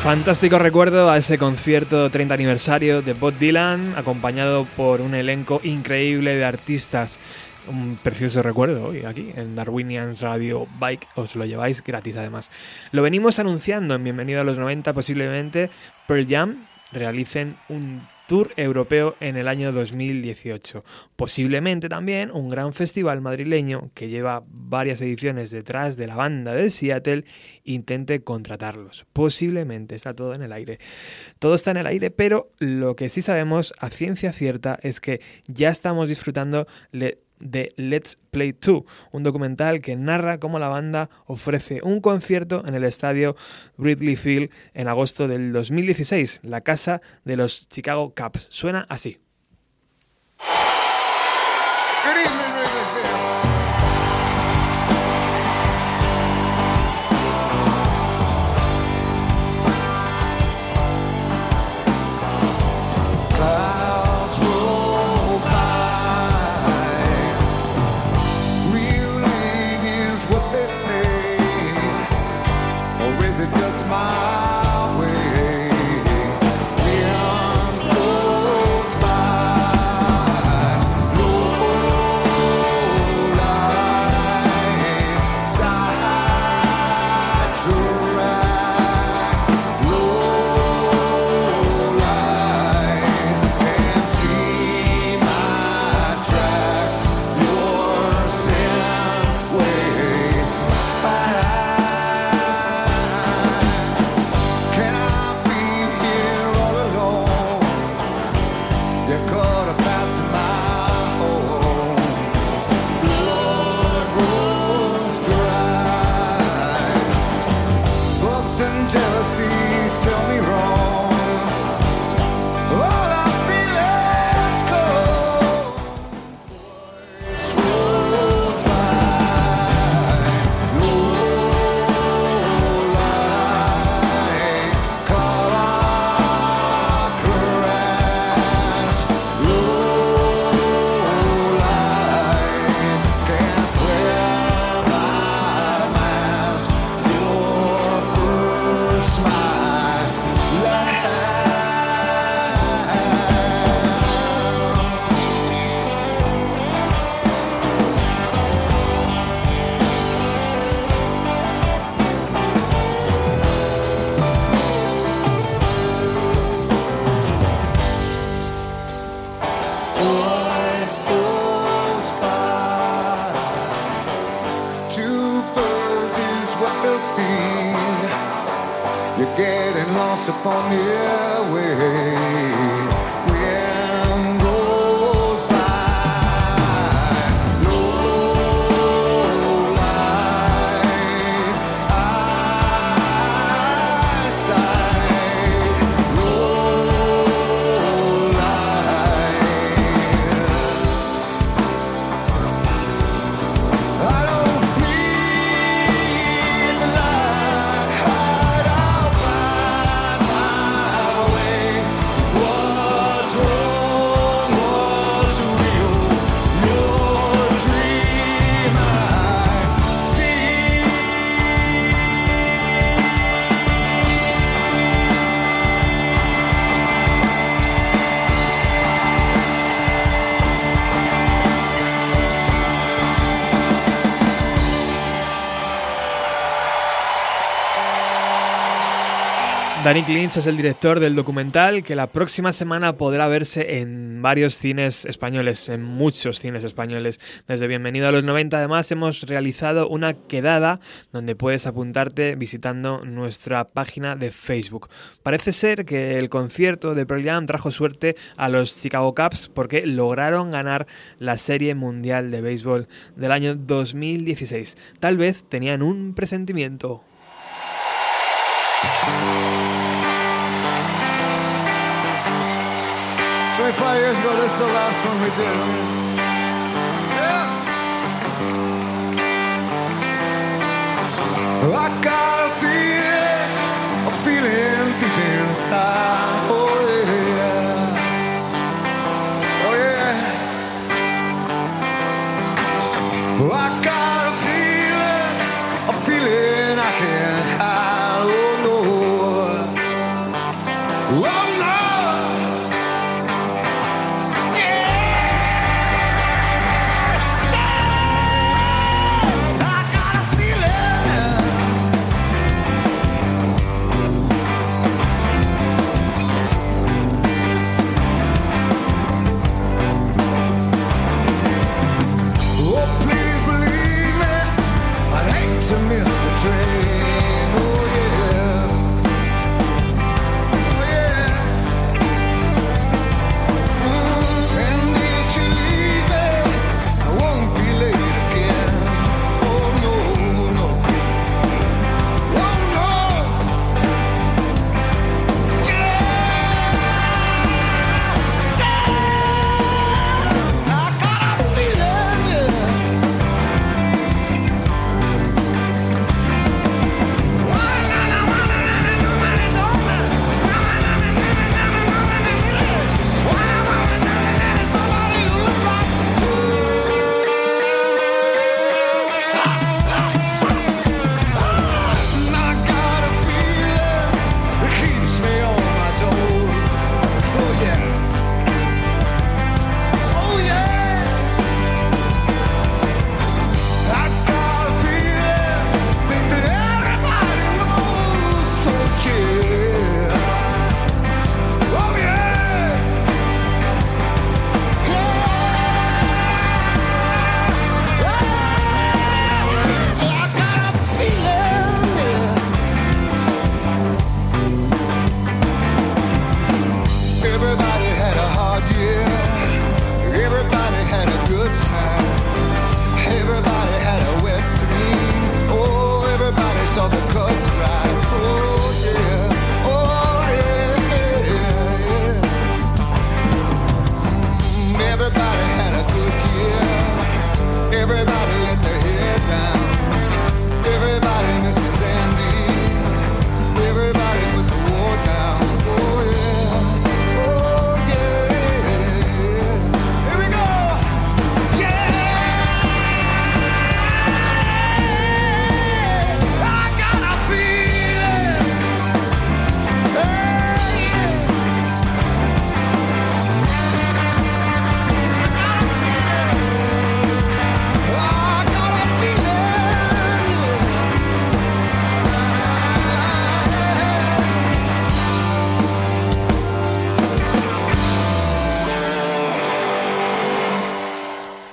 Fantástico recuerdo a ese concierto 30 aniversario de Bob Dylan, acompañado por un elenco increíble de artistas. Un precioso recuerdo hoy aquí en Darwinians Radio Bike, os lo lleváis gratis además. Lo venimos anunciando en Bienvenido a los 90, posiblemente Pearl Jam realicen un Tour Europeo en el año 2018. Posiblemente también un gran festival madrileño que lleva varias ediciones detrás de la banda de Seattle intente contratarlos. Posiblemente está todo en el aire. Todo está en el aire, pero lo que sí sabemos a ciencia cierta es que ya estamos disfrutando de Let's Play 2, un documental que narra cómo la banda ofrece un concierto en el estadio Ridley Field en agosto del 2016, la casa de los Chicago Cubs. Suena así. sea. You're getting lost upon the airways. Danny Clinch es el director del documental que la próxima semana podrá verse en varios cines españoles, en muchos cines españoles. Desde Bienvenido a los 90 además hemos realizado una quedada donde puedes apuntarte visitando nuestra página de Facebook. Parece ser que el concierto de Pearl Jam trajo suerte a los Chicago Cubs porque lograron ganar la Serie Mundial de Béisbol del año 2016. Tal vez tenían un presentimiento. 25 years ago, this is the last one we did. Yeah. I got a feeling, a feeling deep inside.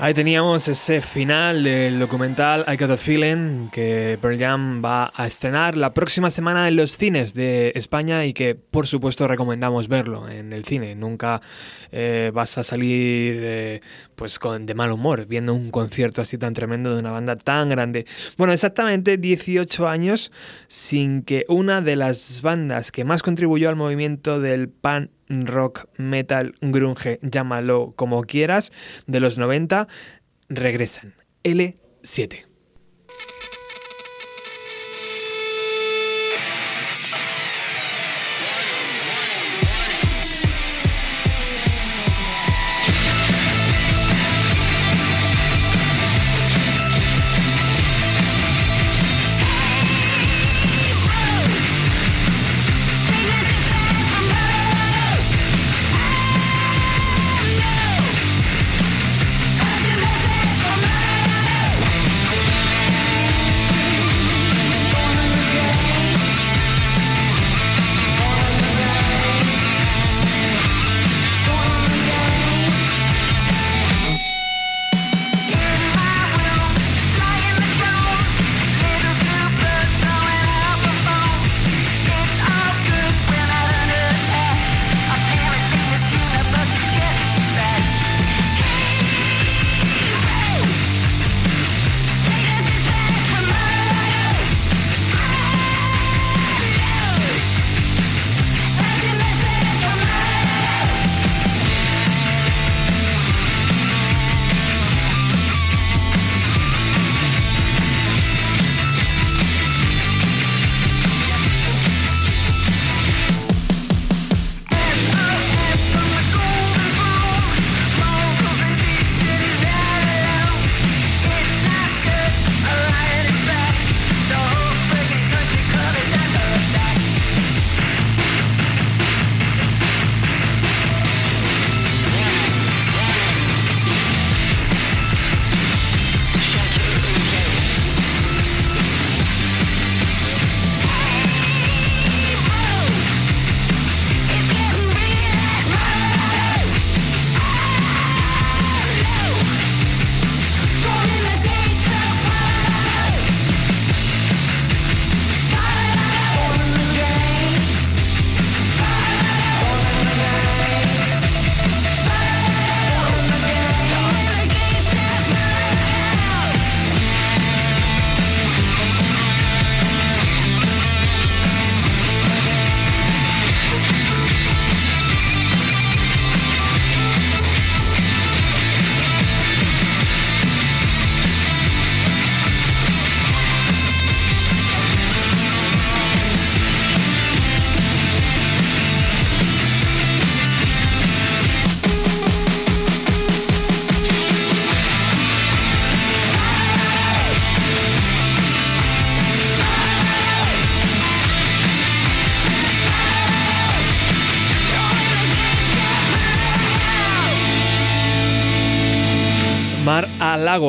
Ahí teníamos ese final del documental I Got a Feeling que Pearl va a estrenar la próxima semana en los cines de España y que por supuesto recomendamos verlo el cine. Nunca eh, vas a salir eh, pues con, de mal humor viendo un concierto así tan tremendo de una banda tan grande. Bueno, exactamente 18 años sin que una de las bandas que más contribuyó al movimiento del pan rock, metal, grunge, llámalo como quieras, de los 90, regresan. L7.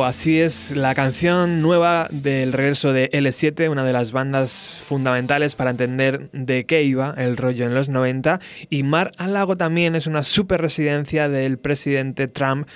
Así es la canción nueva del regreso de L7, una de las bandas fundamentales para entender de qué iba el rollo en los 90. Y Mar al Lago también es una super residencia del presidente Trump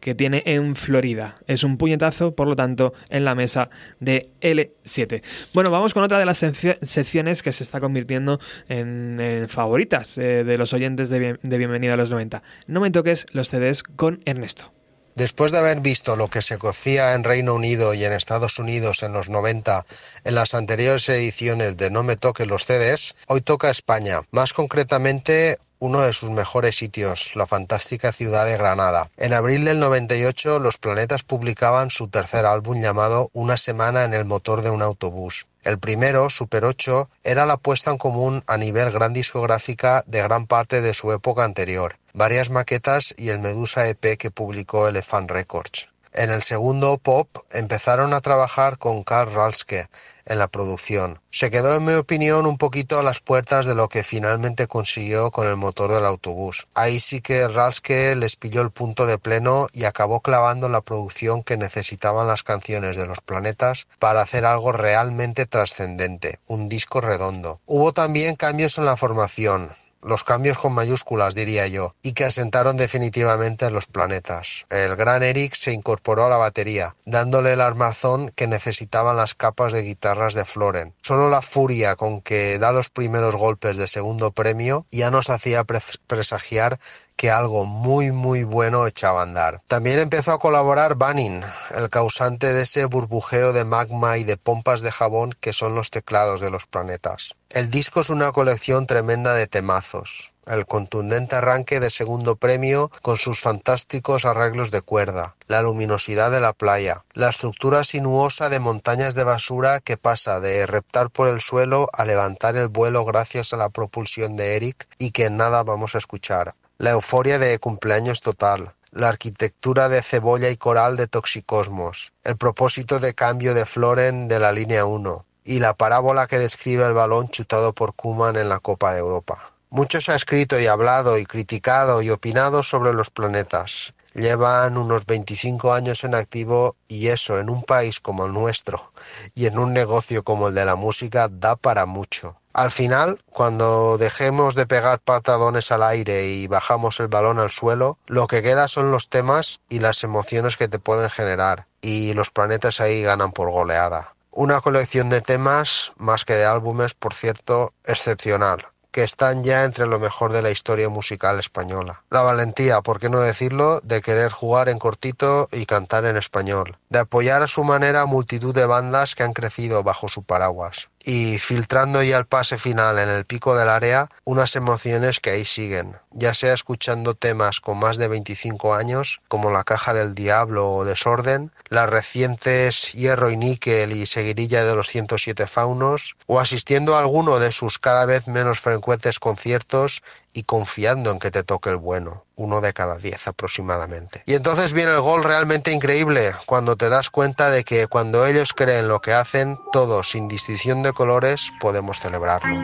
que tiene en Florida. Es un puñetazo, por lo tanto, en la mesa de L7. Bueno, vamos con otra de las secciones que se está convirtiendo en, favoritas eh, de los oyentes de, de Bienvenida a los 90. No me toques los CDs con Ernesto. Después de haber visto lo que se cocía en Reino Unido y en Estados Unidos en los 90 en las anteriores ediciones de No me toque los CDs, hoy toca España, más concretamente uno de sus mejores sitios, la fantástica ciudad de Granada. En abril del 98 los Planetas publicaban su tercer álbum llamado Una semana en el motor de un autobús. El primero, Super 8, era la puesta en común a nivel gran discográfica de gran parte de su época anterior, varias maquetas y el Medusa EP que publicó Elephant Records. En el segundo, Pop, empezaron a trabajar con Karl Ralske en la producción. Se quedó, en mi opinión, un poquito a las puertas de lo que finalmente consiguió con el motor del autobús. Ahí sí que Ralske les pilló el punto de pleno y acabó clavando la producción que necesitaban las canciones de los planetas para hacer algo realmente trascendente, un disco redondo. Hubo también cambios en la formación. Los cambios con mayúsculas diría yo, y que asentaron definitivamente en los planetas. El gran Eric se incorporó a la batería, dándole el armazón que necesitaban las capas de guitarras de Floren. Solo la furia con que da los primeros golpes de segundo premio ya nos hacía presagiar que algo muy muy bueno echaba a andar. También empezó a colaborar Banning, el causante de ese burbujeo de magma y de pompas de jabón que son los teclados de los planetas. El disco es una colección tremenda de temazos. El contundente arranque de segundo premio con sus fantásticos arreglos de cuerda, la luminosidad de la playa, la estructura sinuosa de montañas de basura que pasa de reptar por el suelo a levantar el vuelo gracias a la propulsión de Eric y que en nada vamos a escuchar, la euforia de cumpleaños total, la arquitectura de cebolla y coral de Toxicosmos, el propósito de cambio de Floren de la línea 1 y la parábola que describe el balón chutado por Kuman en la Copa de Europa. Mucho se ha escrito y hablado y criticado y opinado sobre los planetas. Llevan unos 25 años en activo y eso en un país como el nuestro y en un negocio como el de la música da para mucho. Al final, cuando dejemos de pegar patadones al aire y bajamos el balón al suelo, lo que queda son los temas y las emociones que te pueden generar, y los planetas ahí ganan por goleada. Una colección de temas, más que de álbumes, por cierto, excepcional que están ya entre lo mejor de la historia musical española. La valentía, por qué no decirlo, de querer jugar en cortito y cantar en español, de apoyar a su manera a multitud de bandas que han crecido bajo su paraguas y filtrando ya el pase final en el pico del área unas emociones que ahí siguen, ya sea escuchando temas con más de 25 años como La Caja del Diablo o Desorden, las recientes Hierro y Níquel y Seguirilla de los 107 Faunos, o asistiendo a alguno de sus cada vez menos frecuentes conciertos y confiando en que te toque el bueno, uno de cada diez aproximadamente. Y entonces viene el gol realmente increíble, cuando te das cuenta de que cuando ellos creen lo que hacen, todos, sin distinción de colores, podemos celebrarlo.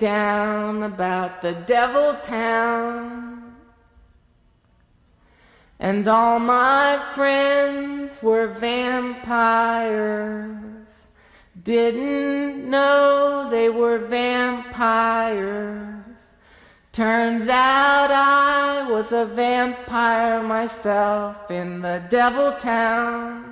Down about the devil town. And all my friends were vampires. Didn't know they were vampires. Turns out I was a vampire myself in the devil town.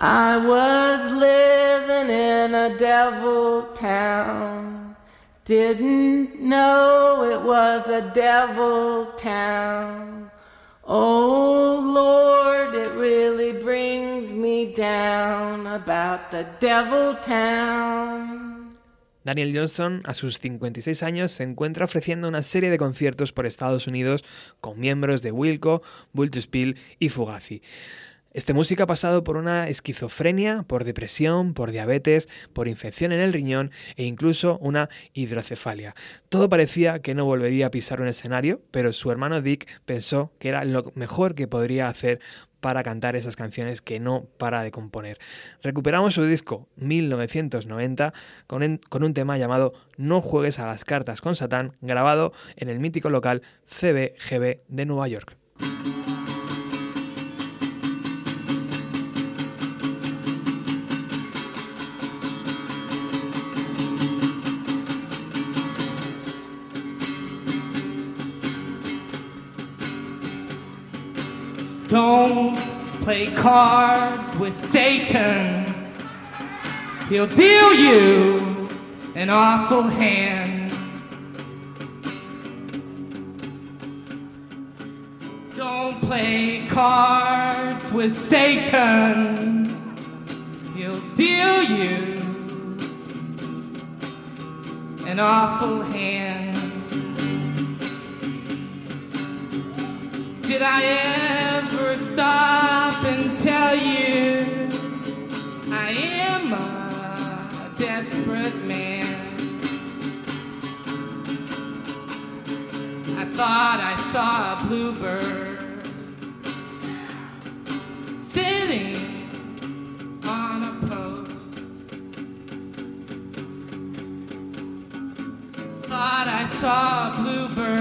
I was living in a devil town. Didn't know it was a devil town. Oh Lord, it really brings me down about the devil town. Daniel Johnson, a sus 56 años, se encuentra ofreciendo una serie de conciertos por Estados Unidos con miembros de Wilco, Spill y Fugazi. Este músico ha pasado por una esquizofrenia, por depresión, por diabetes, por infección en el riñón e incluso una hidrocefalia. Todo parecía que no volvería a pisar un escenario, pero su hermano Dick pensó que era lo mejor que podría hacer para cantar esas canciones que no para de componer. Recuperamos su disco 1990 con, con, un tema llamado No juegues a las cartas con Satán, grabado en el mítico local CBGB de Nueva York. Don't play cards with Satan. He'll deal you an awful hand. Don't play cards with Satan. He'll deal you an awful hand. Did I ever stop and tell you I am a desperate man? I thought I saw a bluebird sitting on a post. Thought I saw a bluebird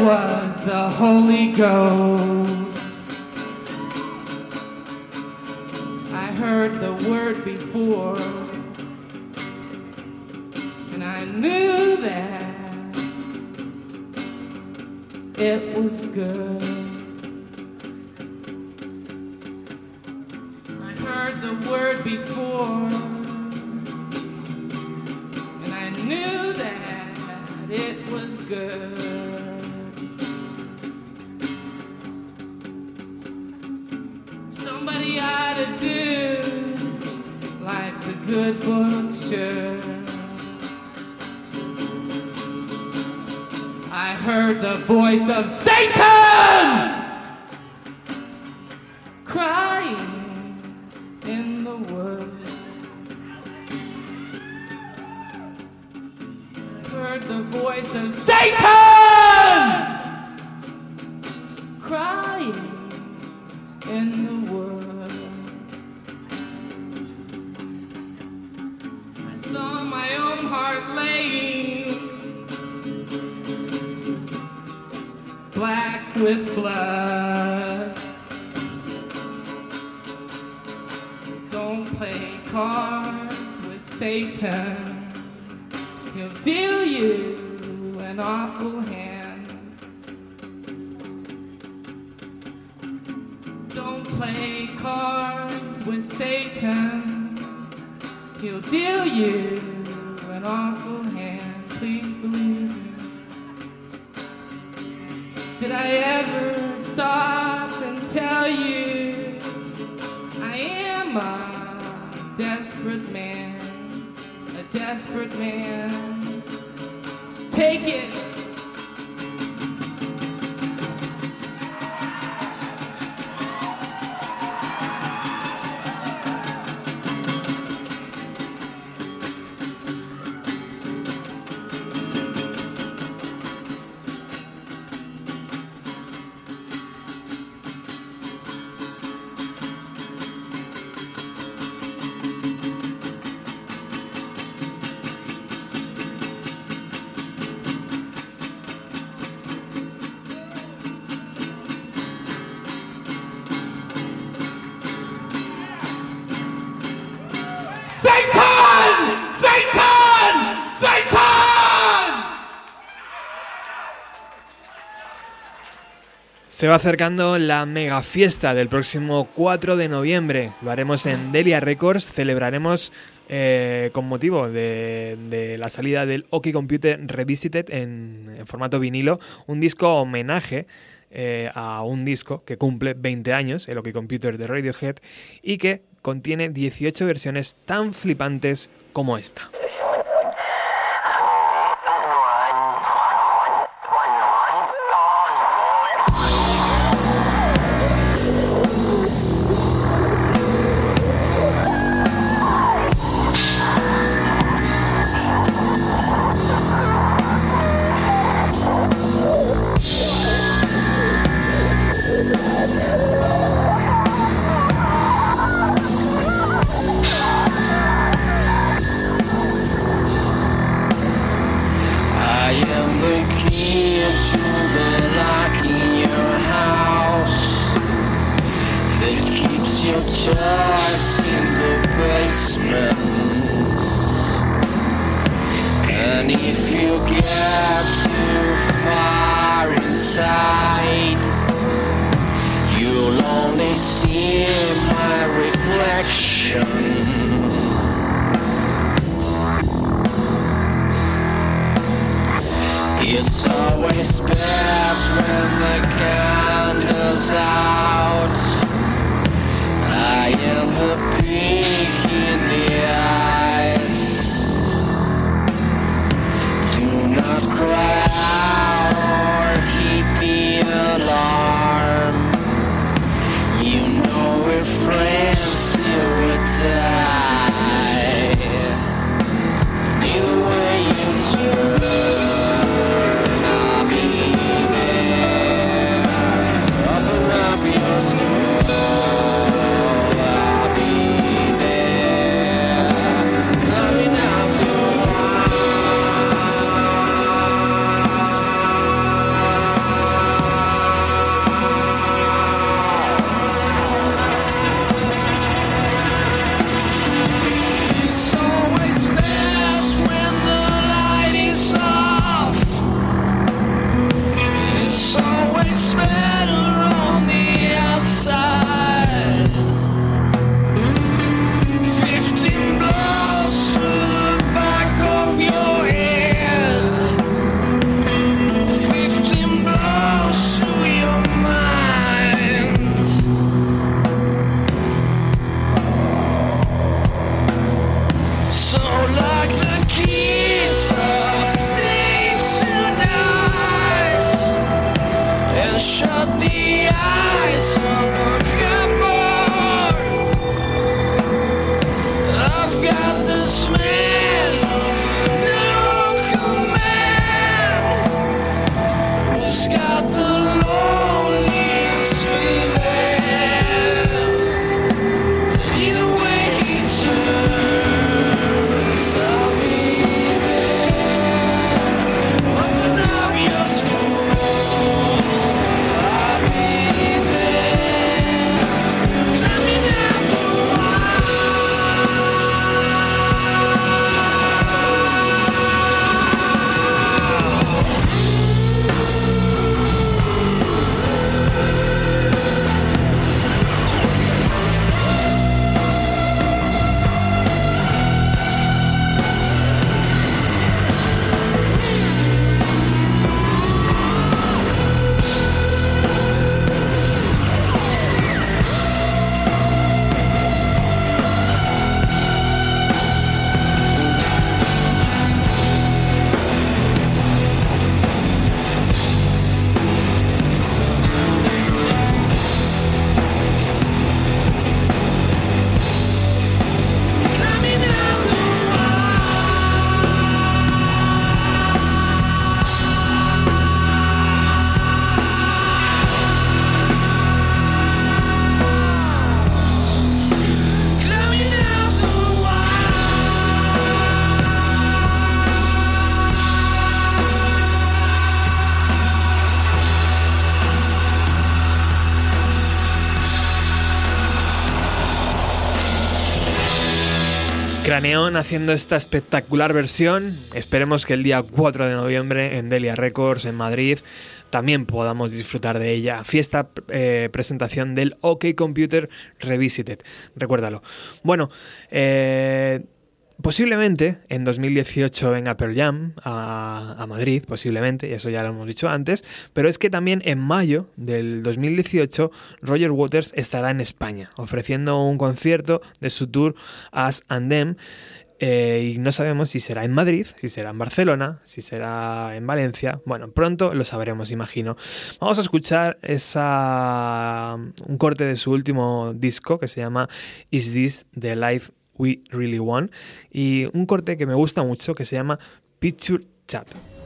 was the Holy Ghost. Se va acercando la mega fiesta del próximo 4 de noviembre. Lo haremos en Delia Records. Celebraremos eh, con motivo de, la salida del Oki Computer Revisited en, en formato vinilo un disco homenaje eh, a un disco que cumple 20 años, el Oki Computer de Radiohead, y que contiene 18 versiones tan flipantes como esta. shut the eyes of a girl. Craneón haciendo esta espectacular versión. Esperemos que el día 4 de noviembre en Delia Records en Madrid también podamos disfrutar de ella. Fiesta eh, presentación del OK Computer Revisited. Recuérdalo. Bueno, eh, Posiblemente en 2018 venga Pearl Jam a, Madrid, posiblemente, y eso ya lo hemos dicho antes, pero es que también en mayo del 2018 Roger Waters estará en España, ofreciendo un concierto de su tour As and Them, eh, y no sabemos si será en Madrid, si será en Barcelona, si será en Valencia. Bueno, pronto lo sabremos, imagino. Vamos a escuchar esa un corte de su último disco que se llama Is This the Life We Really Want y un corte que me gusta mucho que se llama Picture Chat.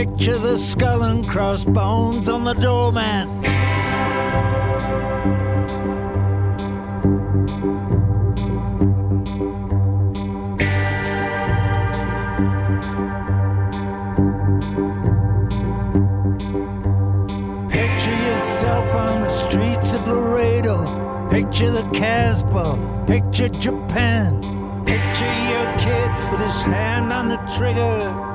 Picture the skull and crossbones on the doormat. Picture yourself on the streets of Laredo. Picture the Casbah, picture Japan. Picture your kid with his hand on the trigger.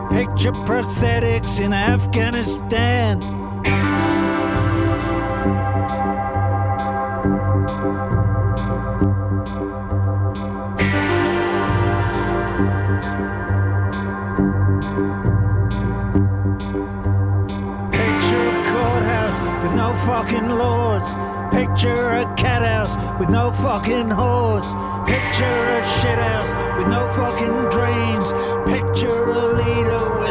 Picture prosthetics in Afghanistan. Picture a courthouse with no fucking laws. Picture a cat house with no fucking hose. Picture a shit house with no fucking drains. Picture a leader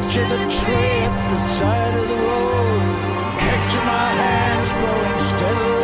Picture the tree at the side of the road. Picture my hands growing steadily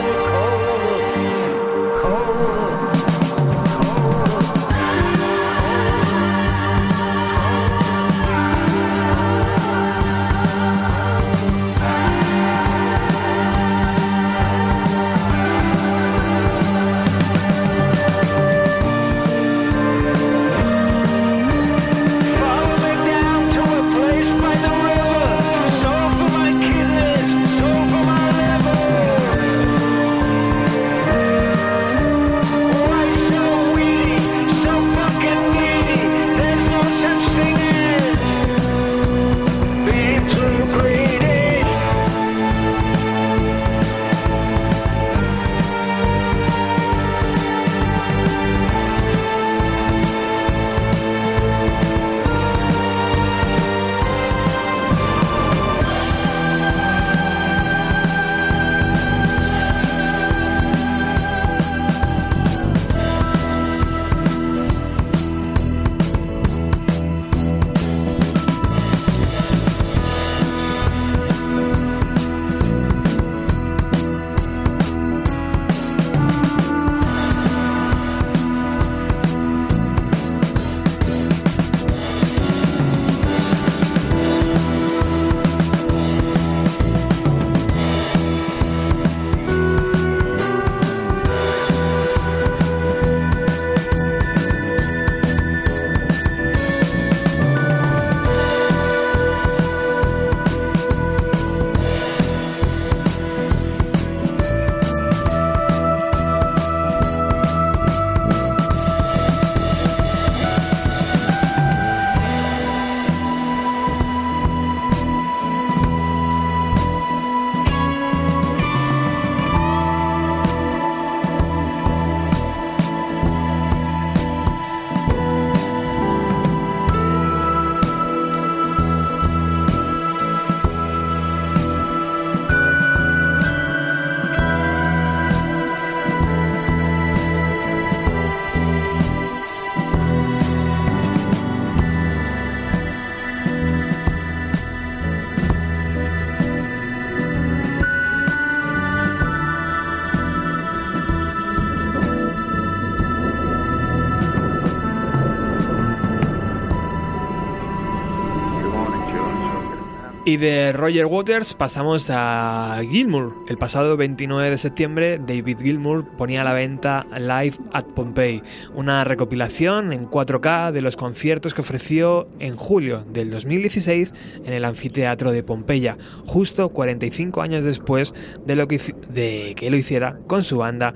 Y de Roger Waters pasamos a Gilmour. El pasado 29 de septiembre, David Gilmour ponía a la venta Live at Pompeii, una recopilación en 4K de los conciertos que ofreció en julio del 2016 en el anfiteatro de Pompeya, justo 45 años después de, lo que, de que lo hiciera con su banda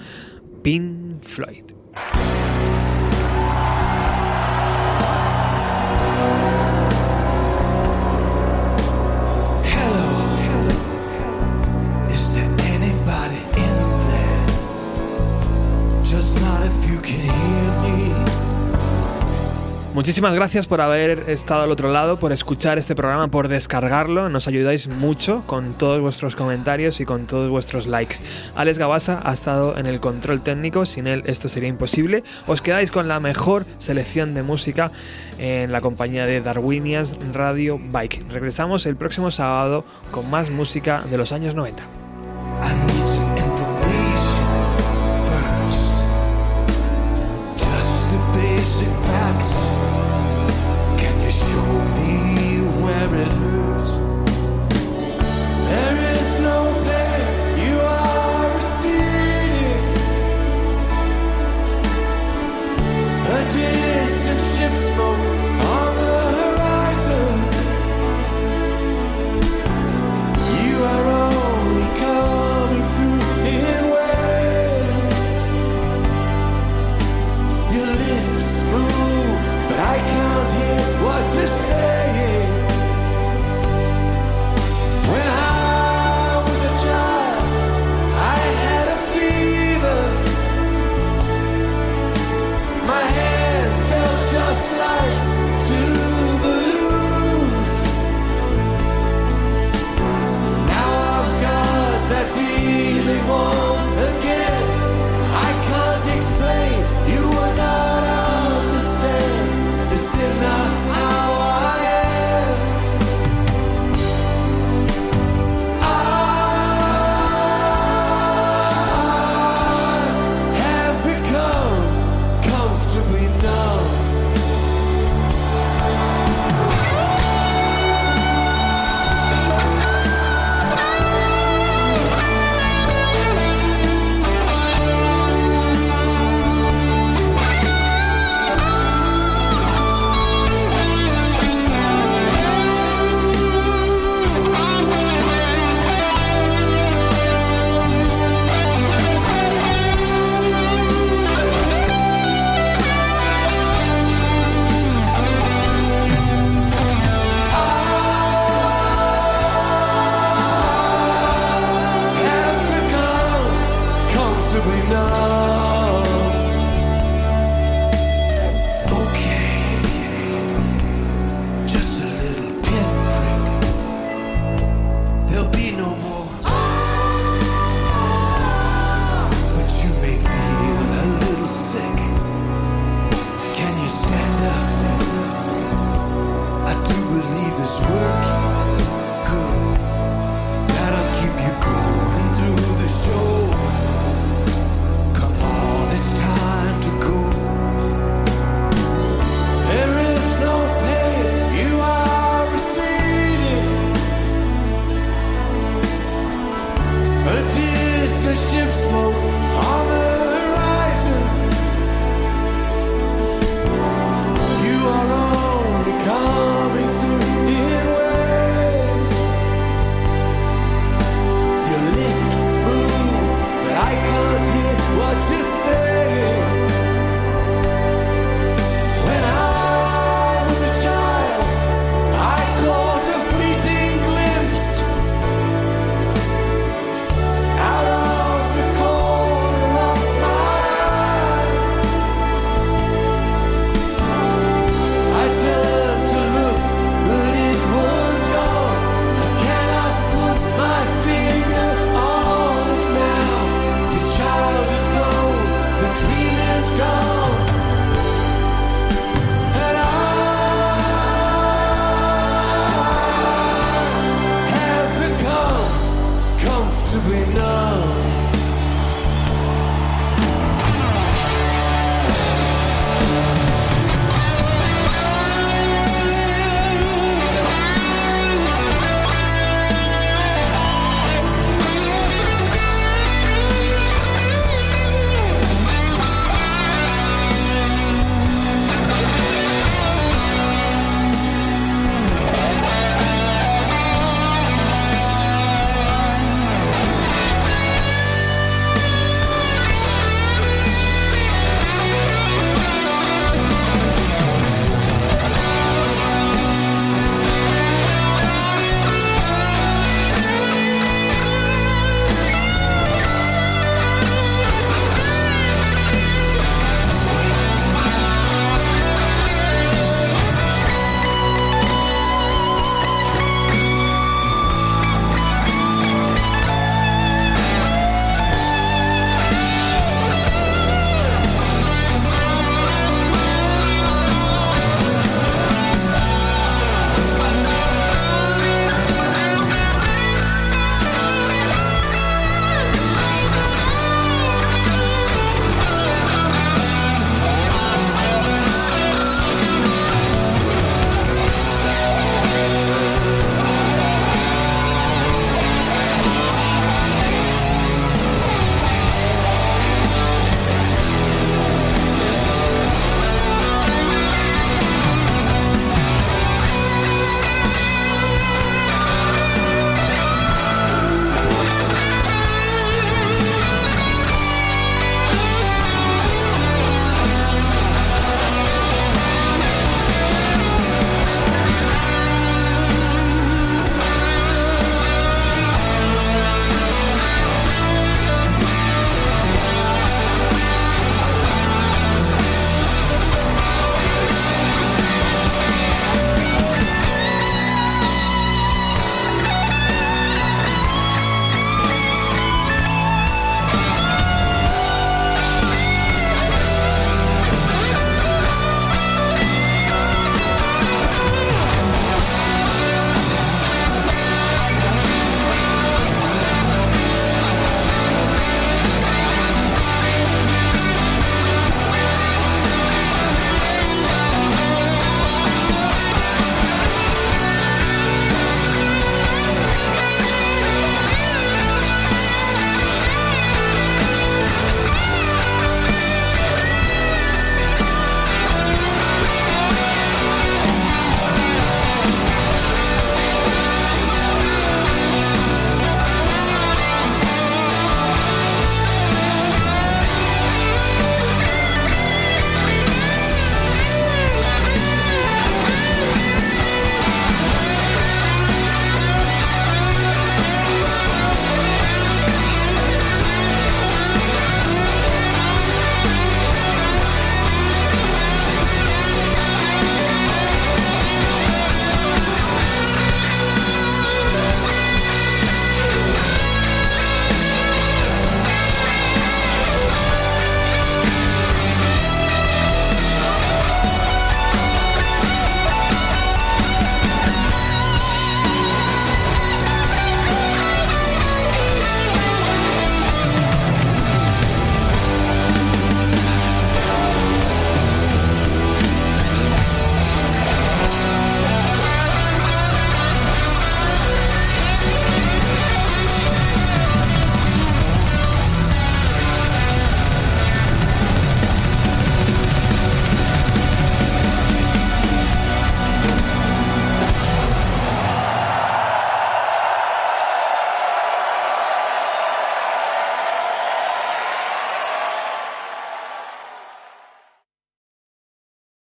Pink Floyd. Muchísimas gracias por haber estado al otro lado, por escuchar este programa, por descargarlo. Nos ayudáis mucho con todos vuestros comentarios y con todos vuestros likes. Alex Gabasa ha estado en el control técnico, sin él esto sería imposible. Os quedáis con la mejor selección de música en la compañía de Darwinias Radio Bike. Regresamos el próximo sábado con más música de los años 90. First, just the basic facts.